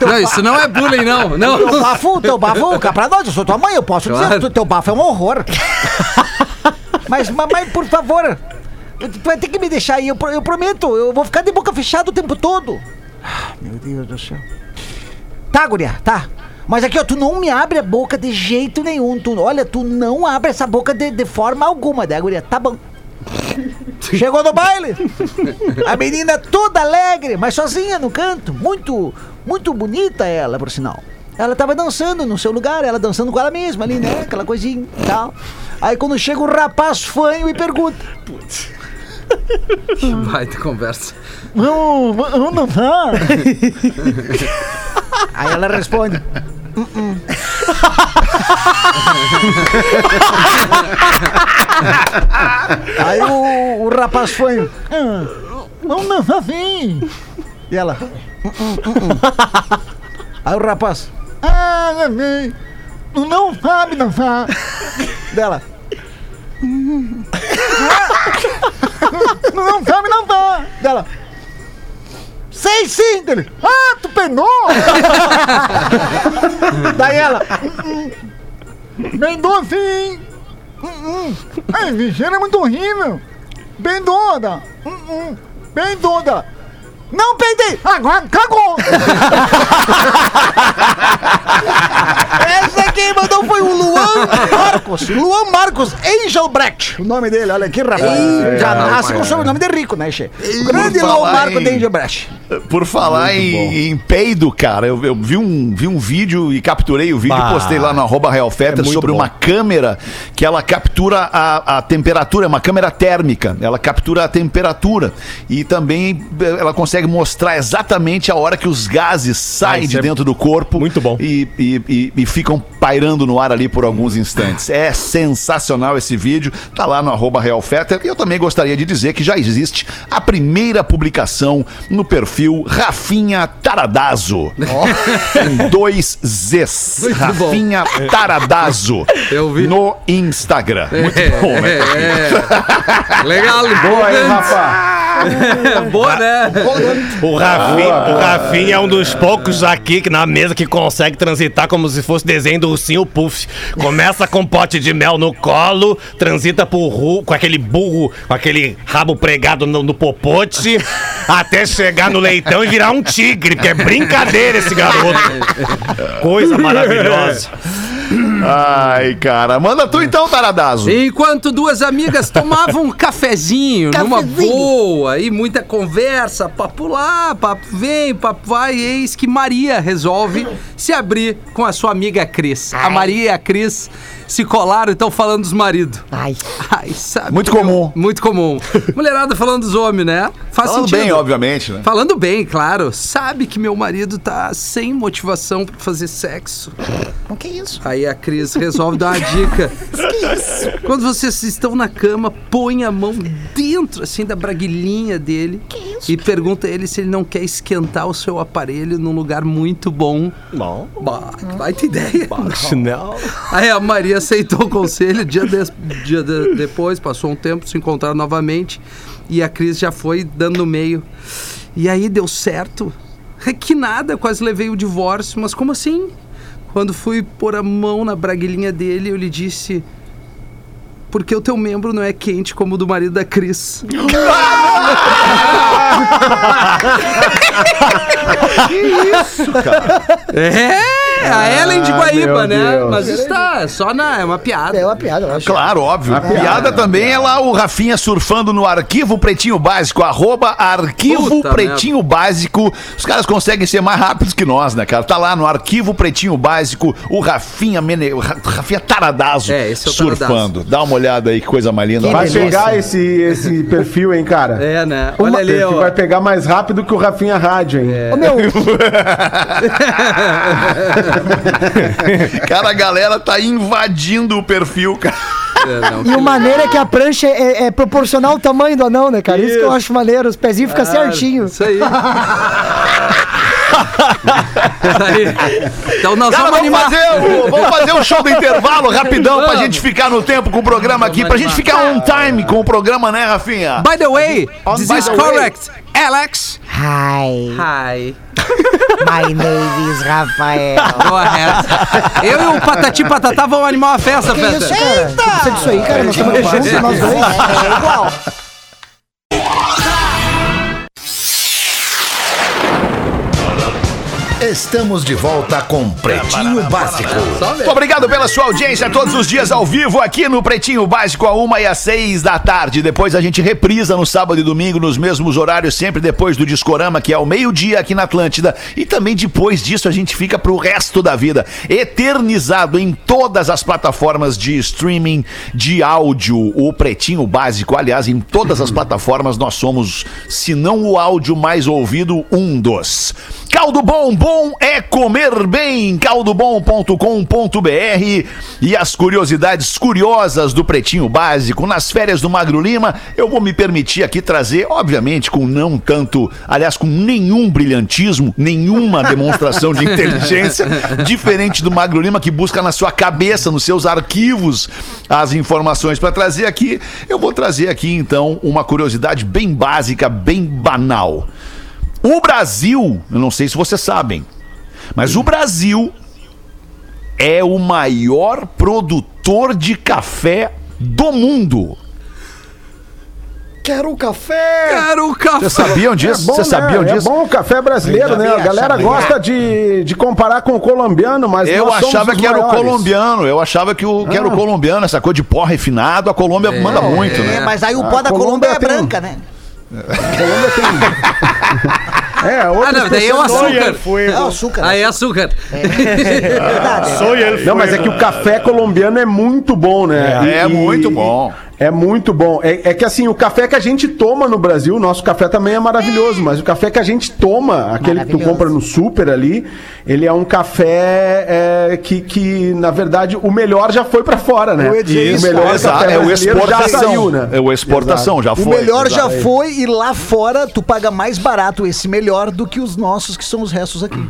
Não, isso não é bullying, não. Teu Não. bafo, teu bafo, cá pra nós, eu sou tua mãe, eu posso dizer Claro. que teu bafo é um horror. Mas, mamãe, por favor, tu vai ter que me deixar aí, eu, eu prometo, eu vou ficar de boca fechada o tempo todo. Ah, Meu Deus do céu. Tá, guria, tá. Mas aqui, ó, tu não me abre a boca de jeito nenhum. Tu, olha, tu não abre essa boca de, de forma alguma, né, guria? Tá bom. Chegou no baile. A menina toda alegre, mas sozinha no canto. Muito, muito bonita ela, por sinal. Ela tava dançando no seu lugar, ela dançando com ela mesma ali, né? Aquela coisinha e tal. Aí quando chega o rapaz fanho e pergunta: Vai ter conversa. Não, não, não. Aí ela responde. Aí o, o rapaz foi. "Ah, Não, não, assim. E ela. "Uh-uh, uh-uh." Aí o rapaz. Ah. Tu não sabe dançar. Dela. Tu não sabe dançar. Dela. Sei sim, dele. Ah, tu penou! Daí ela. Penou sim! Ai, bicho, é muito horrível! Peidou, Peidou, Não peidei! Agora cagou! Essa quem mandou foi o Luan Marcos. Luan Marcos Engelbrecht. O nome dele, olha aqui, rapaz. Já nasce com o sobrenome de rico, né, Che? O grande Luan falar Marcos em- Engelbrecht. Por falar em, em peido, cara, eu, eu vi, um, vi um vídeo e capturei o vídeo Bah. e postei lá no arroba Real É sobre bom. uma câmera que ela captura a, a temperatura, é uma câmera térmica, ela captura a temperatura e também eh, ela consegue mostrar exatamente a hora que os gases saem isso de é dentro do corpo. muito bom. E, e, e- e ficam pairando no ar ali por alguns instantes. É sensacional esse vídeo, tá lá no arroba Real Fetter. E eu também gostaria de dizer que já existe a primeira publicação no perfil Rafinha Taradazo. Com dois Zs. Muito bom. Rafinha Taradazo. Eu vi. No Instagram. Muito É, bom, né? é, é. Legal, Boa aí. Rafa. Boa, né? O Rafinha, o Rafinha é um dos poucos aqui que na mesa que consegue transitar como se fosse desenho do ursinho Puff. Começa com um pote de mel no colo, transita por ru, com aquele burro, com aquele rabo pregado no, no popote, até chegar no leitão e virar um tigre, que é brincadeira esse garoto. Coisa maravilhosa. Ai, cara. Manda tu então, Taradazo. Enquanto duas amigas tomavam um cafezinho, numa boa, e muita conversa, papo lá, papo vem, papo vai, eis que Maria resolve se abrir com a sua amiga Cris. A Maria e a Cris se colaram e estão falando dos maridos. Ai. Ai, sabe? Muito meu, comum. muito comum. Mulherada falando dos homens, né? Faz Falando sentido. bem, obviamente, né? Falando bem, claro. Sabe que meu marido tá sem motivação pra fazer sexo. O que é isso? Aí a Cris resolve dar uma dica. Quando vocês estão na cama, põe a mão dentro, assim, da braguilhinha dele. E pergunta a ele se ele não quer esquentar o seu aparelho num lugar muito bom. Bom, Bah, que baita ideia. chinelo. Aí a Maria aceitou o conselho, dia, de- dia de- depois, passou um tempo, se encontraram novamente e a Cris já foi dando no meio. E aí deu certo. É Que nada, quase levei o divórcio, mas como assim? Quando fui pôr a mão na braguilhinha dele, eu lhe disse. Porque o teu membro não é quente como o do marido da Cris. É, a Ellen de Ah, Guaíba, né? Deus. Mas está, é só na. É uma piada. É uma piada, eu acho. Claro, óbvio. A piada também é lá o Rafinha surfando no arquivo Pretinho Básico, arroba arquivo Puta Pretinho Básico. Os caras conseguem ser mais rápidos que nós, né, cara? Tá lá no arquivo Pretinho Básico, o Rafinha, Mene... o Ra- Rafinha Taradazo É, esse é o surfando. Dá uma olhada aí, que coisa mais linda. Que Vai delícia. pegar esse, esse perfil, hein, cara? É, né? O Olha ali, perfil ó. vai pegar mais rápido que o Rafinha Rádio, hein? Ô, meu, Cara, a galera tá invadindo o perfil, cara. É, não. e o maneiro é que a prancha é, é proporcional ao tamanho do anão, né, cara? Isso, que eu acho maneiro. Os pezinhos ficam certinho. Isso aí. Isso aí. Então nós Cara, vamos vamos fazer, o, vamos fazer o show do intervalo rapidão pra Vamos. gente ficar no tempo com o programa aqui, pra gente ficar on time com o programa, né, Rafinha? By the way, this is the way. Alex. Hi, Hi. my name is Rafael. Ahead. Eu e o Patati Patatá vamos animar uma festa, Que festa. isso, cara? Não precisa disso aí, cara. Nós estamos juntos, nós dois. É igual. Estamos de volta com Pretinho Básico. Muito obrigado pela sua audiência todos os dias ao vivo aqui no Pretinho Básico, a uma e às seis da tarde. Depois a gente reprisa no sábado e domingo, nos mesmos horários, sempre depois do Discorama, que é ao meio-dia aqui na Atlântida. E também depois disso a gente fica pro resto da vida, eternizado em todas as plataformas de streaming de áudio. O Pretinho Básico, aliás, em todas as plataformas nós somos, se não o áudio mais ouvido, um dos. Caldo Bom, bom é comer bem. caldobom.com.br e as curiosidades curiosas do Pretinho Básico nas férias do Magro Lima. Eu vou me permitir aqui trazer, obviamente, com não tanto, aliás, com nenhum brilhantismo, nenhuma demonstração de inteligência, diferente do Magro Lima que busca na sua cabeça, nos seus arquivos, as informações para trazer aqui. Eu vou trazer aqui então uma curiosidade bem básica, bem banal. O Brasil, eu não sei se vocês sabem, mas o Brasil é o maior produtor de café do mundo. Quero um café. Quero o café. Vocês sabiam disso? Bom, Vocês né? sabiam É disso? bom o café brasileiro, né? A galera gosta de, de comparar com o colombiano, mas Eu nós somos achava os que era o maiores. colombiano, eu achava que, o, que era o Ah. colombiano, essa coisa de pó refinado, a Colômbia manda muito, É, né? mas aí o A pó da Colômbia Colômbia é tem- branca, né? A Colômbia tem... É, outras Ah, não, daí é o açúcar. É o açúcar. Aí é açúcar. verdade. Não, mas é que o café colombiano é muito bom, né? E- É e- muito bom. É muito bom. É, é que assim, o café que a gente toma no Brasil, o nosso café também é maravilhoso, mas o café que a gente toma, aquele que tu compra no super ali, ele é um café é, que, que, na verdade, o melhor já foi pra fora, né? Dizer o isso, melhor Exato, café é o brasileiro já exportação. saiu, né? É o exportação, já O foi. melhor já foi e lá fora tu paga mais barato esse melhor do que os nossos, que são os restos aqui.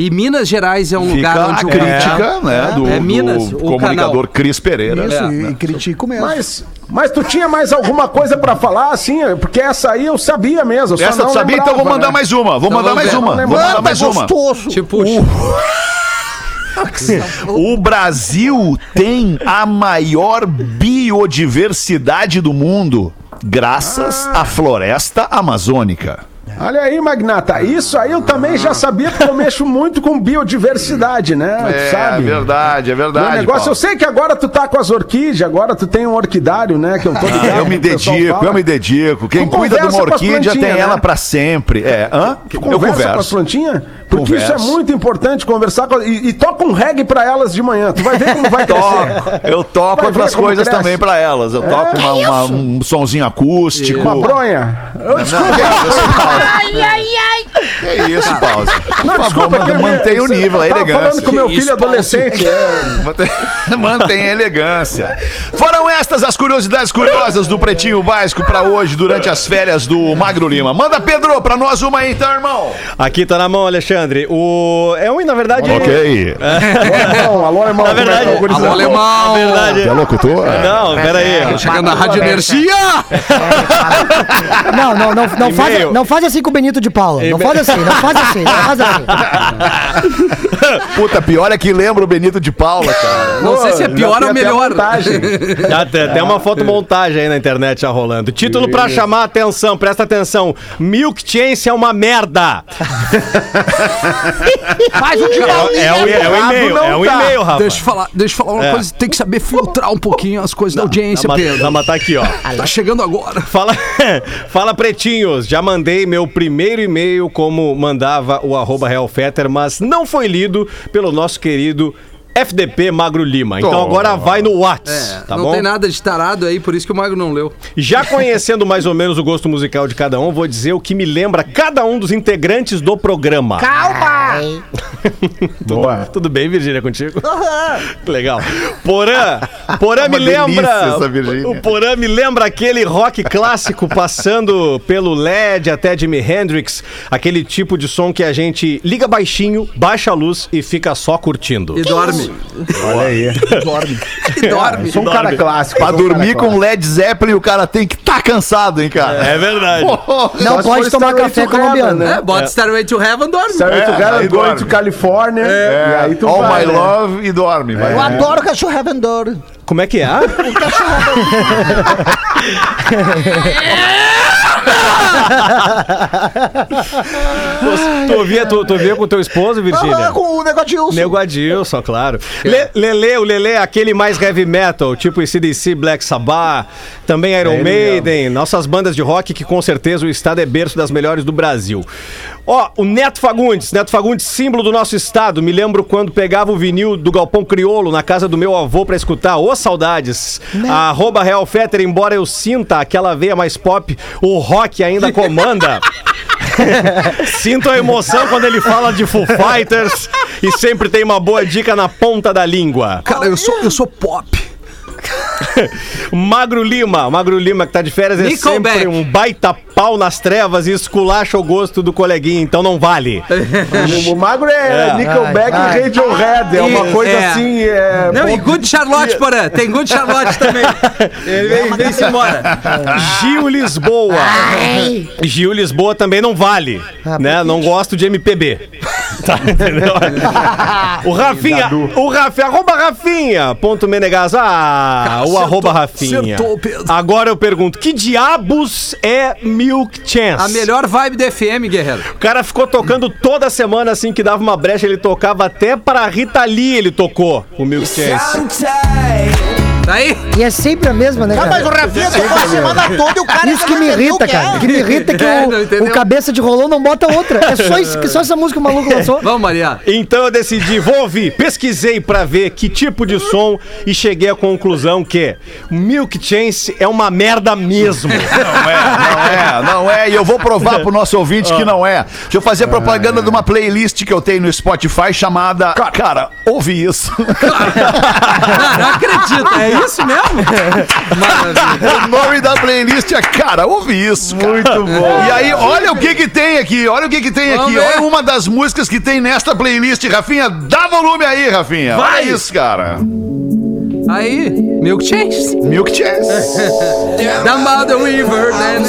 E Minas Gerais é um Fica lugar a onde o crítica, né, do, É Minas, do o comunicador Cris Pereira. Isso, né? e critico mesmo. Mas, mas tu tinha mais alguma coisa pra falar, assim? Porque essa aí eu sabia mesmo. eu só Essa não tu sabia? Então vou lembrava, mandar né? mais uma. Vou Então mandar mais uma. Vou mandar Manda mais uma. gostoso. Te puxa. O Brasil tem a maior biodiversidade do mundo, graças à floresta amazônica. Olha aí, Magnata. Isso aí eu também já sabia porque eu mexo muito com biodiversidade, né? É sabe? verdade, é verdade. negócio, Paulo. eu sei que agora tu tá com as orquídeas, agora tu tem um orquidário, né? Que eu tô ligado. Ah, eu me que o dedico, eu me dedico. Quem Tu cuida de uma conversa orquídea tem plantinhas, ela né? pra sempre. É, hã? Tu Eu conversa com as converso. plantinhas? Porque isso é Converso. muito importante, conversar com e, e toca um reggae pra elas de manhã. Tu vai ver como vai crescer. Toco. Eu toco Vai outras coisas cresce. também pra elas. Eu toco uma- uma- um sonzinho acústico. Uma bronha. Eu, Não, desculpa, que isso, Paulo? Que isso, Paulo? Por favor, mantém- eu- o nível, a eu tava falando elegância. com meu filho isso, adolescente. é. Mantém- a elegância. Foram estas as curiosidades curiosas do Pretinho Básico pra hoje, durante as férias do Magro Lima. Manda, Pedro, pra nós uma aí, então, irmão. Aqui tá na mão, Alexandre. O... É um, na verdade. Ok. Alô, irmão, alô, irmão. Na é que verdade, tá gurizada? Alô, alemão. Na verdade. É locutor? Não, peraí. Chegando na Rádio Energia. Não, não, não, não, faz, não faz assim com o Benito de Paula. Não faz assim, não faz assim, não faz assim. Puta, pior é que lembra o Benito de Paula, cara. Não sei se é pior ou até melhor. tem, tem uma fotomontagem aí na internet já rolando. Título pra chamar a atenção, presta atenção. Milk Chance é uma merda. Faz o É, é o, é o e-mail, é o tá. e-mail, Rafa. Deixa eu falar, deixa eu falar uma É. coisa, tem que saber filtrar um pouquinho as coisas da audiência, Pedro. ma- tá aqui, ó. Tá chegando agora. Fala, fala pretinhos, já mandei meu primeiro e-mail como mandava o arroba Realfetter, mas não foi lido pelo nosso querido FDP Magro Lima. Então Oh. agora vai no Whats, É, tá não bom? tem nada de tarado aí, por isso que o Magro não leu. Já conhecendo mais ou menos o gosto musical de cada um, vou dizer o que me lembra cada um dos integrantes do programa. Boa. Tudo bem, Virgínia, contigo? Legal. Porã, Porã me Uma delícia lembra. O Porã me lembra aquele rock clássico passando pelo LED até Jimi Hendrix, aquele tipo de som que a gente liga baixinho, baixa a luz e fica só curtindo. E dorme. Olha aí. Dorme. E dorme. Sou um cara clássico. Pra um dormir com clássico. Led Zeppelin, o cara tem que tá cansado, hein, cara? É verdade. Não pode tomar café to Heaven, colombiano. né? É, bota Starway to Heaven, dorme. Starway É, Together, aí Going to California. E aí tu All vai, my né? love e dorme. Vai. Eu adoro cachorro Heaven Como é que é? tu, ouvia, tu, tu ouvia com teu esposo, Virgínia? Ah, com o negócio de Wilson. Nego Adilson, claro. Le, Lele, o Lele é aquele mais heavy metal, tipo CDC, Black Sabbath, também Iron ele Maiden, nossas bandas de rock que com certeza o estado é berço das melhores do Brasil. Ó, o Neto Fagundes, Neto Fagundes, símbolo do nosso estado. Me lembro quando pegava o vinil do Galpão Criolo na casa do meu avô pra escutar. Ô, saudades! Arroba Real Fetter, embora eu sinta aquela veia mais pop, o rock ainda comanda. Sinto a emoção quando ele fala de Foo Fighters e sempre tem uma boa dica na ponta da língua. Cara, eu sou, eu sou pop. Magro Lima, Magro Lima que tá de férias é sempre um baita pau nas trevas e esculacha o gosto do coleguinha, então não vale. O, o magro é, É. Nickelback e Radiohead. É uma E- coisa é. assim. É, Não, e pop- Good Charlotte, porã. Tem Good Charlotte também. Ele vem, vem se embora. Gil Lisboa. Gil Lisboa também não vale, né? Não gosto de MPB. Tá, entendeu? o Rafinha, o Rafinha, arroba Rafinha, ponto Menegas. Ah, o Acertou, arroba Rafinha. acertou, Pedro. Agora eu pergunto, que diabos é Milk Chance? A melhor vibe da FM, guerreiro. O cara ficou tocando toda semana assim que dava uma brecha, ele tocava até para Rita Lee, ele tocou o Milk Chance. Aí, E é sempre a mesma, né, Ah, mas o cara? Rafinha tocou a semana toda e o cara Isso que não me irrita, o que cara. é. O que me irrita é que É, não o, o cabeça de rolão não bota outra. É só isso, que só essa música o maluco lançou. vamos, Maria. Então eu decidi, vou ouvir, pesquisei pra ver que tipo de som e cheguei à conclusão que Milk Chance é uma merda mesmo. Não é, não é. E eu vou provar pro nosso ouvinte que não é. Deixa eu fazer propaganda de uma playlist que eu tenho no Spotify chamada. Cara, ouve isso. Não, não acredito. É isso mesmo? Maravilha. O nome da playlist é Cara, ouve isso. Muito bom. E aí, olha o que que tem aqui. Olha o que que tem Vamos aqui. ver. Olha uma das músicas que tem nesta playlist. Rafinha, dá volume aí, Rafinha. Vai. Olha isso, cara. Aí, Milk Chase. Milk Chance. Down by the river, then.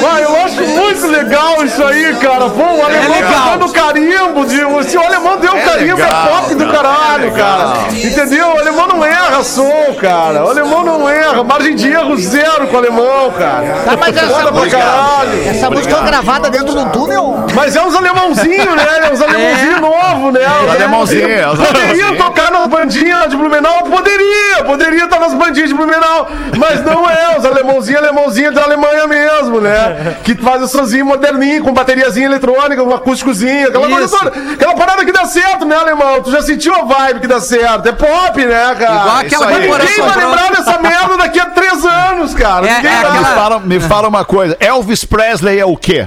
Vai, eu acho muito legal isso aí, cara. Pô, o alemão legal. tá dando carimbo. De, se o alemão deu É carimbo, legal, é pop do caralho, é cara. Entendeu? O alemão não erra som, cara. O alemão não erra. Margem de erro zero com o alemão, cara. Tá, mas essa Foda pra música, caralho. essa música foi gravada dentro de um túnel? Mas é uns alemãozinhos, né? É uns alemãozinhos novos, né? Os alemãozinhos, é os Poderia alemãozinhos. tocar nas bandinhas de Blumenau? Poderia! Poderia estar nas bandinhas de Blumenau. Mas não é, os alemãozinhos, alemãozinhos da Alemanha mesmo, né? Que faz o sozinho moderninho, com bateriazinha eletrônica, um acústicozinho, aquela coisa toda. Aquela parada que dá certo, né, alemão? Tu já sentiu a vibe que dá certo? É pop, né, cara? Igual aquela Mas ninguém vai lembrar dessa merda daqui a três anos, cara. É, é vai Me aquela- fala, me fala uma coisa. Elvis Presley é o quê?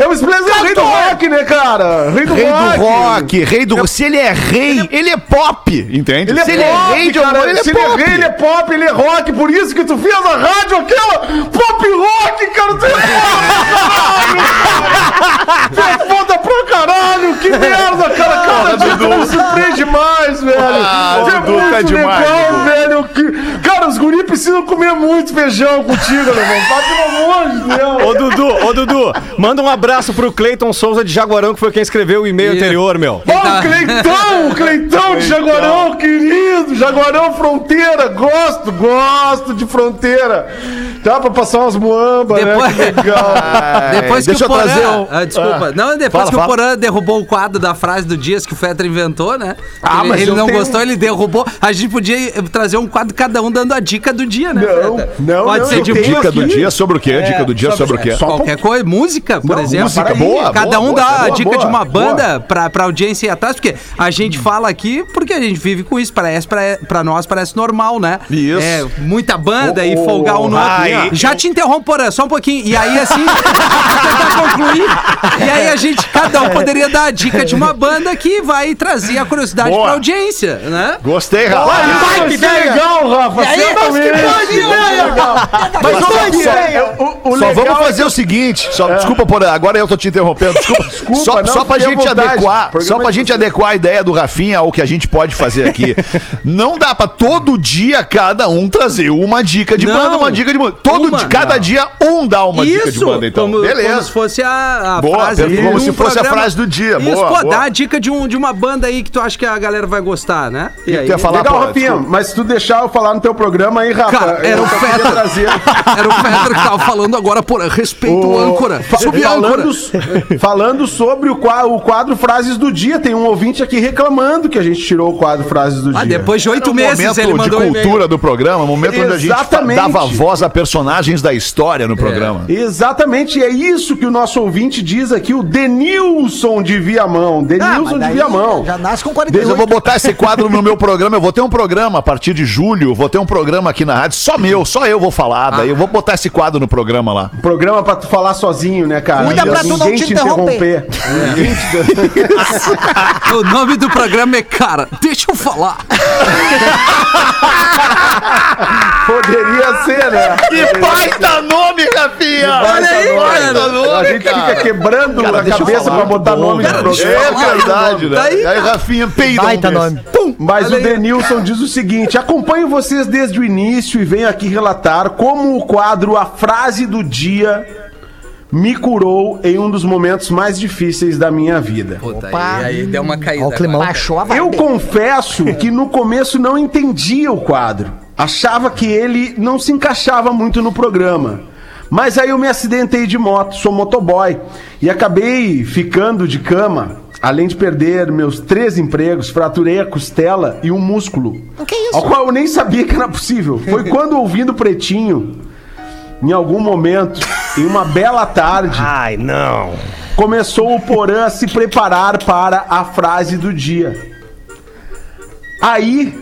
É o Splash é o rei do rock, né, cara? Rei do Rei rock. do rock, rei do. Se ele é rei, ele é pop, entende? Ele é Se ele é rei de cara. amor, ele é Se pop. ele é rei, ele é pop, ele é rock. Por isso que tu fez a rádio aquela pop rock, cara. Tu é foda, Tu é foda pra caralho. Que merda, cara. Cada dia tu me surpreende mais, velho. Ah, é Dudu, muito tá demais, legal, velho. Que... Cara, os guris precisam comer muito feijão contigo, meu irmão. Tá, pelo amor de Deus. Ô Dudu, ô Dudu, manda um abraço pro Cleiton Souza de Jaguarão, que foi quem escreveu o e-mail E- anterior, meu. Ó, o Cleitão, o Cleitão de Jaguarão, querido. Jaguarão Fronteira, gosto, gosto de fronteira. Dá pra passar umas muambas, Depois- né? Que legal. Depois deixa que eu o Porã, trazer um- ah, desculpa. Não, depois Fala, que fala. o Porã derrubou o quadro da frase do Dias que o Fetter inventou, né? Ah, ele mas ele não tenho- gostou, ele derrubou. A gente podia trazer um quadro, cada um dando a dica do dia, né? Não, não, Pode não, ser de Dica música, do dia sobre o quê? Dica do dia sobre o quê? só- qualquer coisa, música, por Não, exemplo. música, boa, Cada boa, um boa, dá a boa, dica boa, de uma banda pra, pra audiência ir atrás, porque a gente fala aqui porque a gente vive com isso. Parece, pra, pra nós parece normal, né? Isso. É, muita banda Ô, e folgar um no outro. ai. Já te interrompo, Porã, só um pouquinho. E aí, assim, tentar concluir. E aí a gente, cada um poderia dar a dica de uma banda que vai trazer a curiosidade Boa. pra audiência, né? Gostei, Ah, Rafa. ser legal, Rafa. Certamente. Mas olha aqui, o, o Só vamos é fazer o seguinte, só, desculpa por agora eu tô te interrompendo, desculpa. Desculpa, só, não, só pra gente vontade. adequar, Programa só pra gente adequar a ideia do Rafinha ao que a gente pode fazer aqui. Não dá pra todo dia cada um trazer uma dica de Não. banda, uma dica de música. Todo Uma. dia, cada dia um dá uma dica de banda, então. como, como se Beleza. fosse a, a Boa, frase. como um se fosse a frase do dia. Isso, Boa, pô, boa. dá a dica de, um, de uma banda aí que tu acha que a galera vai gostar, né? E aí, tu ia falar? Legal, pô, Rafinha, desculpa. mas se tu deixar eu falar no teu programa aí, Rafa, Cara, era o Fetter. Era o Fetter que tava falando agora, por respeito ao âncora. A âncora. falando, sobre o quadro, o quadro Frases do Dia, tem um ouvinte aqui reclamando que a gente tirou o quadro Frases do Ah, Dia. depois de oito um meses momento ele de mandou e-mail. cultura do programa, um momento onde a gente Exatamente. dava voz a personagens da história no programa. Exatamente, é isso que o nosso ouvinte diz aqui, o Denilson de Viamão. Ah, Denilson mas de Viamão. Já nasce com Mas 48. eu vou botar esse quadro no meu programa. Eu vou ter um programa a partir de julho. Vou ter um programa aqui na rádio, só meu, só eu vou falar. Daí eu vou botar esse quadro no programa lá. Programa pra tu falar sozinho, né, cara? Cuida pra tu não te interromper. Ninguém te- O nome do programa é Cara, deixa eu falar. Poderia ser, né? Que baita nome, Rafinha! Olha aí, cara. A gente fica quebrando Cara, a cabeça falar. pra botar nome Cara, no programa. É verdade, né? Tá aí, aí, Rafinha, peida um Baita nome. Mas Olha o. Denilson diz o seguinte: acompanho vocês desde o início e venho aqui relatar como o quadro A Frase do Dia me curou em um dos momentos mais difíceis da minha vida. Puta, Opa. aí, aí deu uma caída. O climão. Baixou a. Eu confesso que no começo não entendia o quadro. Achava que ele não se encaixava muito no programa. Mas aí eu me acidentei de moto, sou motoboy, e acabei ficando de cama além de perder meus três empregos, fraturei a costela e um músculo. Que isso? Ao qual eu nem sabia que era possível. Foi quando ouvindo Pretinho, em algum momento, em uma bela tarde, Ai, não. começou o Porã a se preparar para a frase do dia. Aí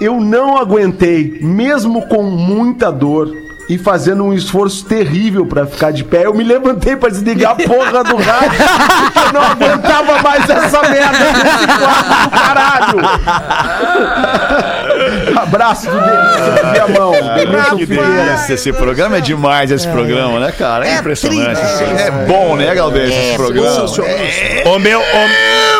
eu não aguentei, mesmo com muita dor e fazendo um esforço terrível para ficar de pé, eu me levantei para desligar a porra do rádio. Eu não aguentava mais essa merda desse quadro do caralho. Abraço do Denilson do Viamão. Denilson Que delícia, esse programa é demais, esse programa, né, cara? É, É impressionante. tri- É, bom, né, Galdês, esse programa? O meu, o,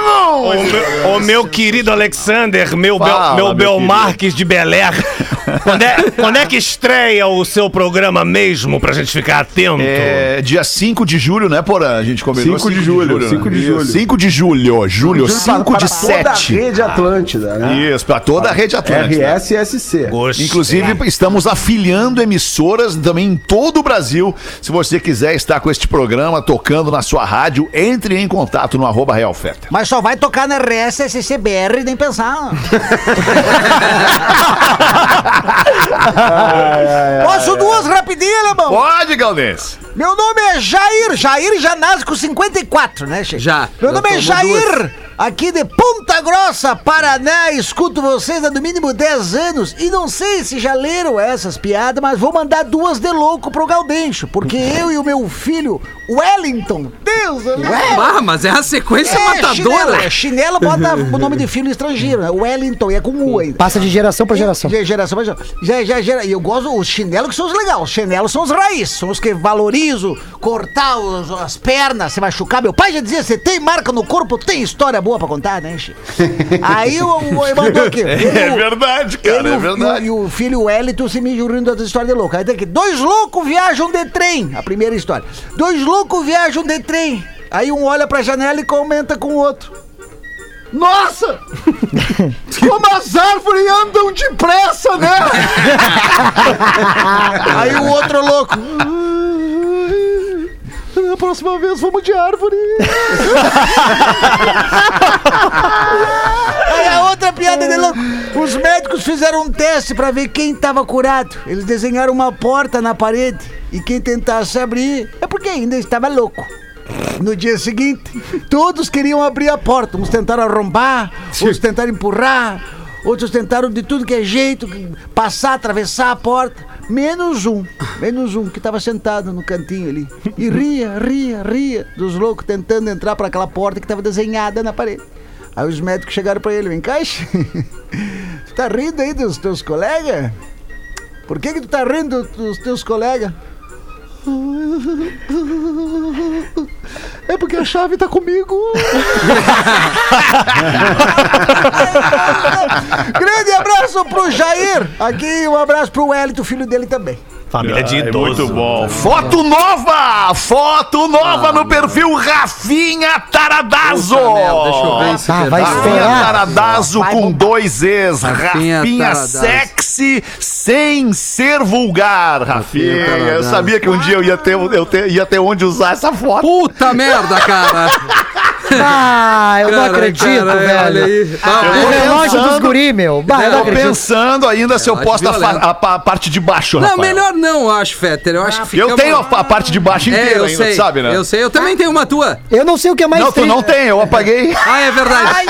o meu, o meu querido Alexander, meu, Fala, Bel, meu meu Belmarques de Beler. Quando é, quando é que estreia o seu programa mesmo, pra gente ficar atento? É dia 5 de julho, né, Porã? A gente combinou 5 de julho, né? 5 de julho. 5 de julho, julho, 5 Para de toda a 7. rede Atlântida, né? Isso, pra toda a rede Atlântica. RS e SC. Gostei. Inclusive, estamos afiliando emissoras também em todo o Brasil. Se você quiser estar com este programa tocando na sua rádio, entre em contato no arroba Real Feta. Mas só vai tocar na RS, SCBR, nem pensar. Posso duas rapidinhas, irmão? Pode, Galdês. Meu nome é Jair. Jair já nasce com 54, né, Che? Já. Meu nome é Jair, aqui de Ponta Grossa, Paraná. Escuto vocês há no mínimo 10 anos e não sei se já leram essas piadas, mas vou mandar duas de louco pro Galdencho, porque eu e o meu filho, Wellington, Deus, eu Ah, mas é a sequência matadora. Chinelo, é, chinelo bota o nome de filho estrangeiro, né? Wellington, e é com U ainda. Passa de geração pra geração. De geração pra geração. Já, já, já, e eu gosto, os chinelos que são os legais. Os chinelos são os raiz, são os que valorizo, cortar os- as pernas, se machucar. Meu pai já dizia: você tem marca no corpo, tem história boa pra contar, né, Che? Aí o, o, ele mandou aqui. É ele- verdade, ele cara, e é verdade. E o, e o filho Wellington se me rindo das histórias de louco. Aí tem aqui: dois loucos viajam de trem. A primeira história. Dois loucos viajam de trem. Aí um olha pra janela e comenta com o outro. Nossa! Como as árvores andam depressa, né? Aí o outro louco. A próxima vez vamos de árvore. Aí a outra piada de louco. Os médicos fizeram um teste pra ver quem tava curado. Eles desenharam uma porta na parede. E quem tentasse abrir é porque ainda estava louco. No dia seguinte, todos queriam abrir a porta. Uns tentaram arrombar, outros tentaram empurrar, outros tentaram de tudo que é jeito, passar, atravessar a porta. Menos um, menos um que estava sentado no cantinho ali. E ria, ria, ria dos loucos tentando entrar para aquela porta que estava desenhada na parede. Aí os médicos chegaram para ele: cá, tu tá rindo aí dos teus colegas? Por que, que tu tá rindo dos teus colegas? É porque a chave tá comigo. Grande abraço pro Jair. Aqui um abraço pro Wellington, filho dele também. Família de É idoso. muito bom. Foto nova! Foto nova no perfil Rafinha Taradazo! Puta merda, deixa eu ver esse Ah, vai pedaço. Rafinha. Taradazo Vai com dois Es. Rafinha Rafinha Taradazo. sexy sem ser vulgar, Rafinha. Taradazo. Eu sabia que um dia eu ia ter, eu ter- ia ter onde usar essa foto. Puta merda, cara. Ah, eu não Cara, acredito, cara, velho. aí. Ah, Tá O vendo? relógio dos pensando- guri, meu. Bah, eu não Tô acredito. pensando ainda se eu acho posto a, fa- violento. a pa- a parte de baixo, Não, Rafael. melhor não, acho, Fetter. Eu acho que fica Eu tenho a, uma- a parte de baixo É, inteira eu ainda, sei. sabe, né? Eu sei, eu também tenho uma tua. Eu não sei o que é mais Não, tu triste. não tem, eu apaguei. Ah, é verdade.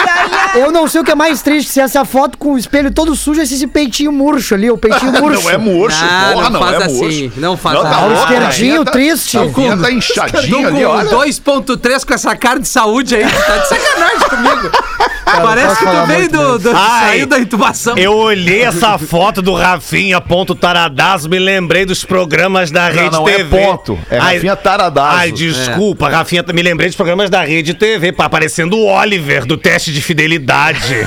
Eu não sei o que é mais triste, se essa foto com o espelho todo sujo é esse peitinho murcho ali, o peitinho murcho. Não é murcho, Ah, porra, não não, faz é assim, murcho. não faz tá assim. Ah, o louco, esquerdinho tá- triste. Rafinha tá inchadinho ali, com olha. 2.3 com essa cara de saúde aí, tu tá de sacanagem comigo. Parece posso que falar tu veio do, do Ai, saiu da intubação. Eu olhei essa foto do Rafinha, ponto Taradazo, me lembrei dos programas da Não, Rede não é TV. ponto, é Rafinha Taradazo. Ai, desculpa, Rafinha, me lembrei dos programas da Rede TV, pá, aparecendo o Oliver do teste de fidelidade.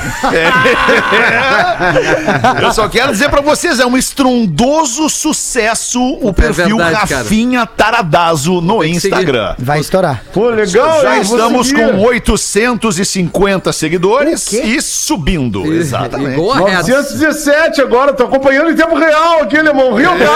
Eu só quero dizer pra vocês, é um estrondoso sucesso o perfil verdade, cara. Rafinha Taradazo no que seguir. Instagram. Vai estourar. Pô, legal, Já estamos seguir. com 850 seguidores. Bastidores e subindo. Exatamente. Ahead. 917 agora, tô acompanhando em tempo real aqui, Lemão. Real Time!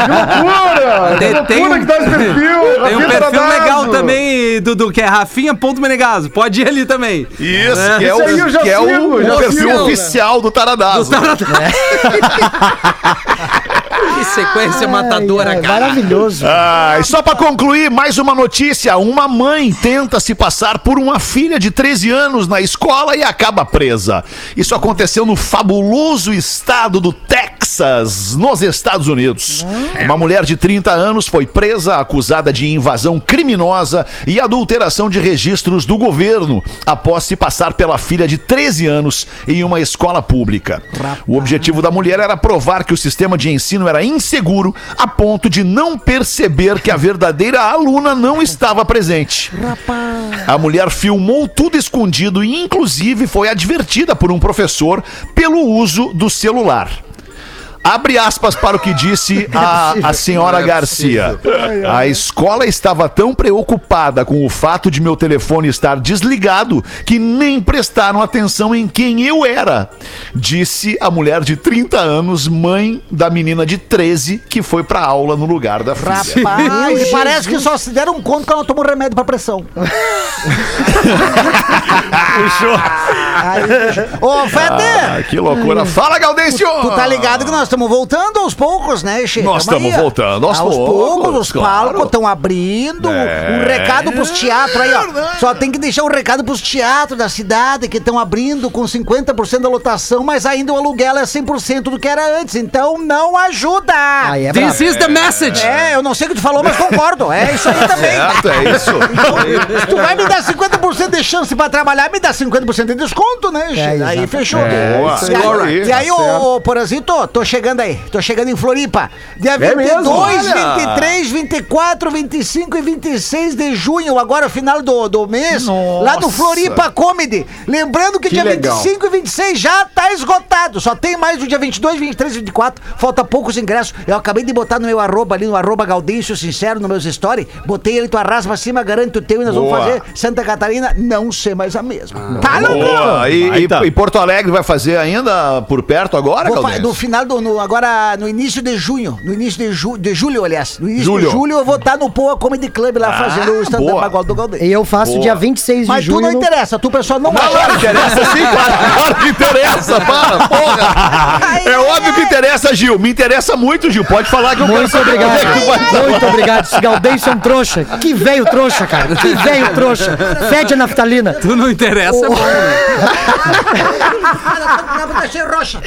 Que loucura! Tem- Que tem loucura um- que tá esse perfil! Tem um perfil legal também, Dudu, que é Rafinha.menegaso. Pode ir ali também. Isso, É. que é o, que é o- sigo, o perfil sigo. oficial do Taradazo. Que sequência matadora, Ai, ai, cara. Maravilhoso. Ah, e só pra concluir, mais uma notícia. Uma mãe tenta se passar por uma filha de 13 anos na escola e acaba presa. Isso aconteceu no fabuloso estado do Texas, nos Estados Unidos. Uma mulher de 30 anos foi presa acusada de invasão criminosa e adulteração de registros do governo após se passar pela filha de 13 anos em uma escola pública. O objetivo da mulher era provar que o sistema de ensino era inseguro a ponto de não perceber que a verdadeira aluna não estava presente. A mulher filmou tudo escondido e, inclusive, foi advertida por um professor pelo uso do celular. Abre aspas para o que disse a, a senhora é Garcia. A escola estava tão preocupada com o fato de meu telefone estar desligado que nem prestaram atenção em quem eu era. Disse a mulher de 30 anos, mãe da menina de 13, que foi pra aula no lugar da filha. Rapaz, e parece que só se deram conta que ela tomou remédio pra pressão. Puxou. Ô, Fede! Ah, que loucura. Fala, Gaudêncio! Tu tá ligado que nós estamos voltando aos poucos, né, Che? Nós Tamo estamos aí, voltando aos poucos. poucos, os claro. palcos estão abrindo. É. Um recado pros teatros aí, ó. Só tem que deixar um recado pros teatros da cidade que estão abrindo com 50% da lotação, mas ainda o aluguel é 100% do que era antes. Então não ajuda. Aí é. This is the message. É, eu não sei o que tu falou, mas concordo. É isso aí também. Certo, é isso. Então, se tu vai me dar 50% de chance pra trabalhar, me dá 50% de desconto, né? Che? aí exatamente. fechou. Boa. E aí, e aí ô, ô, Porazito, tô chegando aí. Tô chegando em Floripa. Dia É 22, mesmo? Olha. 23, 24, 25 e 26 de junho, agora final do, do mês, lá no Nossa. Floripa Comedy. Lembrando que, Que dia legal. 25 e 26 já tá esgotado. Só tem mais do dia 22, 23 e 24. Falta poucos ingressos. Eu acabei de botar no meu arroba ali, no arroba Gaudêncio Sincero, no meus stories. Botei ele, tu arrasa pra cima, garanto o teu e nós vamos Boa. fazer Santa Catarina não ser mais a mesma. tá, louco? Boa. E, e- Baita. e Porto Alegre vai fazer ainda por perto agora, Vou Gaudêncio? no final do. No- agora, no início de junho. No início de, ju, de julho, aliás. No início Julho. de julho eu vou estar no Poa Comedy Club lá fazendo o stand-up agora do Galdês. E eu faço Boa. dia 26 de Mas tu junho. não no- interessa, tu pessoal não Não, acha. não, interessa sim, claro, claro que interessa, para, porra. É óbvio que interessa, Gil. Me interessa muito, Gil. Pode falar que eu quero Muito saber obrigado. é Muito obrigado. Esse Gaudêncio é um trouxa. Que veio trouxa, cara. Que veio trouxa. Fede a naftalina. Tu não interessa, né? roxa.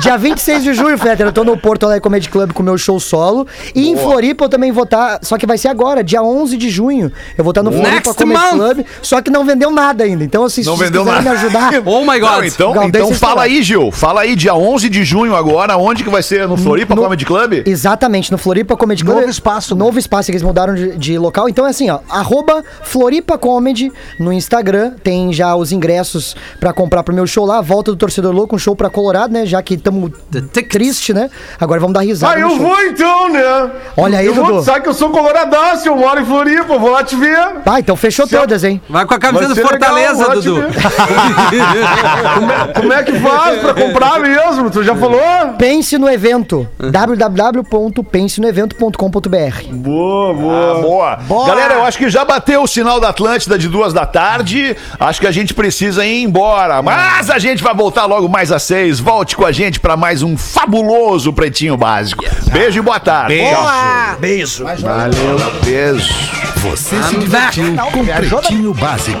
Dia 26 de junho, Fetter, eu tô no Porto Alegre Comedy Club com o meu show solo. E em Floripa eu também vou estar, só que vai ser agora, dia 11 de junho. Eu vou estar no Floripa Next Comedy month. Club, só que não vendeu nada ainda. Então, assim, Não se vocês vendeu quiserem nada. me ajudar... Oh my Não, God. então, Gaudêncio então fala aí, Gil. Fala aí, dia 11 de junho agora, onde que vai ser? No Floripa No- Comedy Club? Exatamente, no Floripa Comedy Club. Novo espaço, né? Novo espaço, que eles mudaram de, de local. Então é assim, ó, arroba Floripa Comedy no Instagram. Tem já os ingressos pra comprar pro meu show lá. Volta do Torcedor Louco, um show pra Colorado, né? Já que estamos tickets. triste, né? Agora vamos dar risada Ah, eu show. vou então, né? Olha aí, eu vou, Dudu. sabe que eu sou coloradaço, eu moro em Floripa, vou lá te ver. Ah, então fechou Se todas, hein? Vai com a camisa do legal, Fortaleza, vou te Dudu. ver. Como é que faz pra comprar mesmo? Tu já falou? Pense no evento. www.pensenoevento.com.br Boa, boa. Ah, boa. Boa. Galera, eu acho que já bateu o sinal da Atlântida de duas da tarde. Acho que a gente precisa ir embora. Mas a gente vai voltar logo mais às seis. Volte com a gente pra mais um fabuloso Pretinho Básico. Beijo e boa tarde. Boa! Beijo. Valeu. Beijo. Você se divertiu com Pretinho Básico.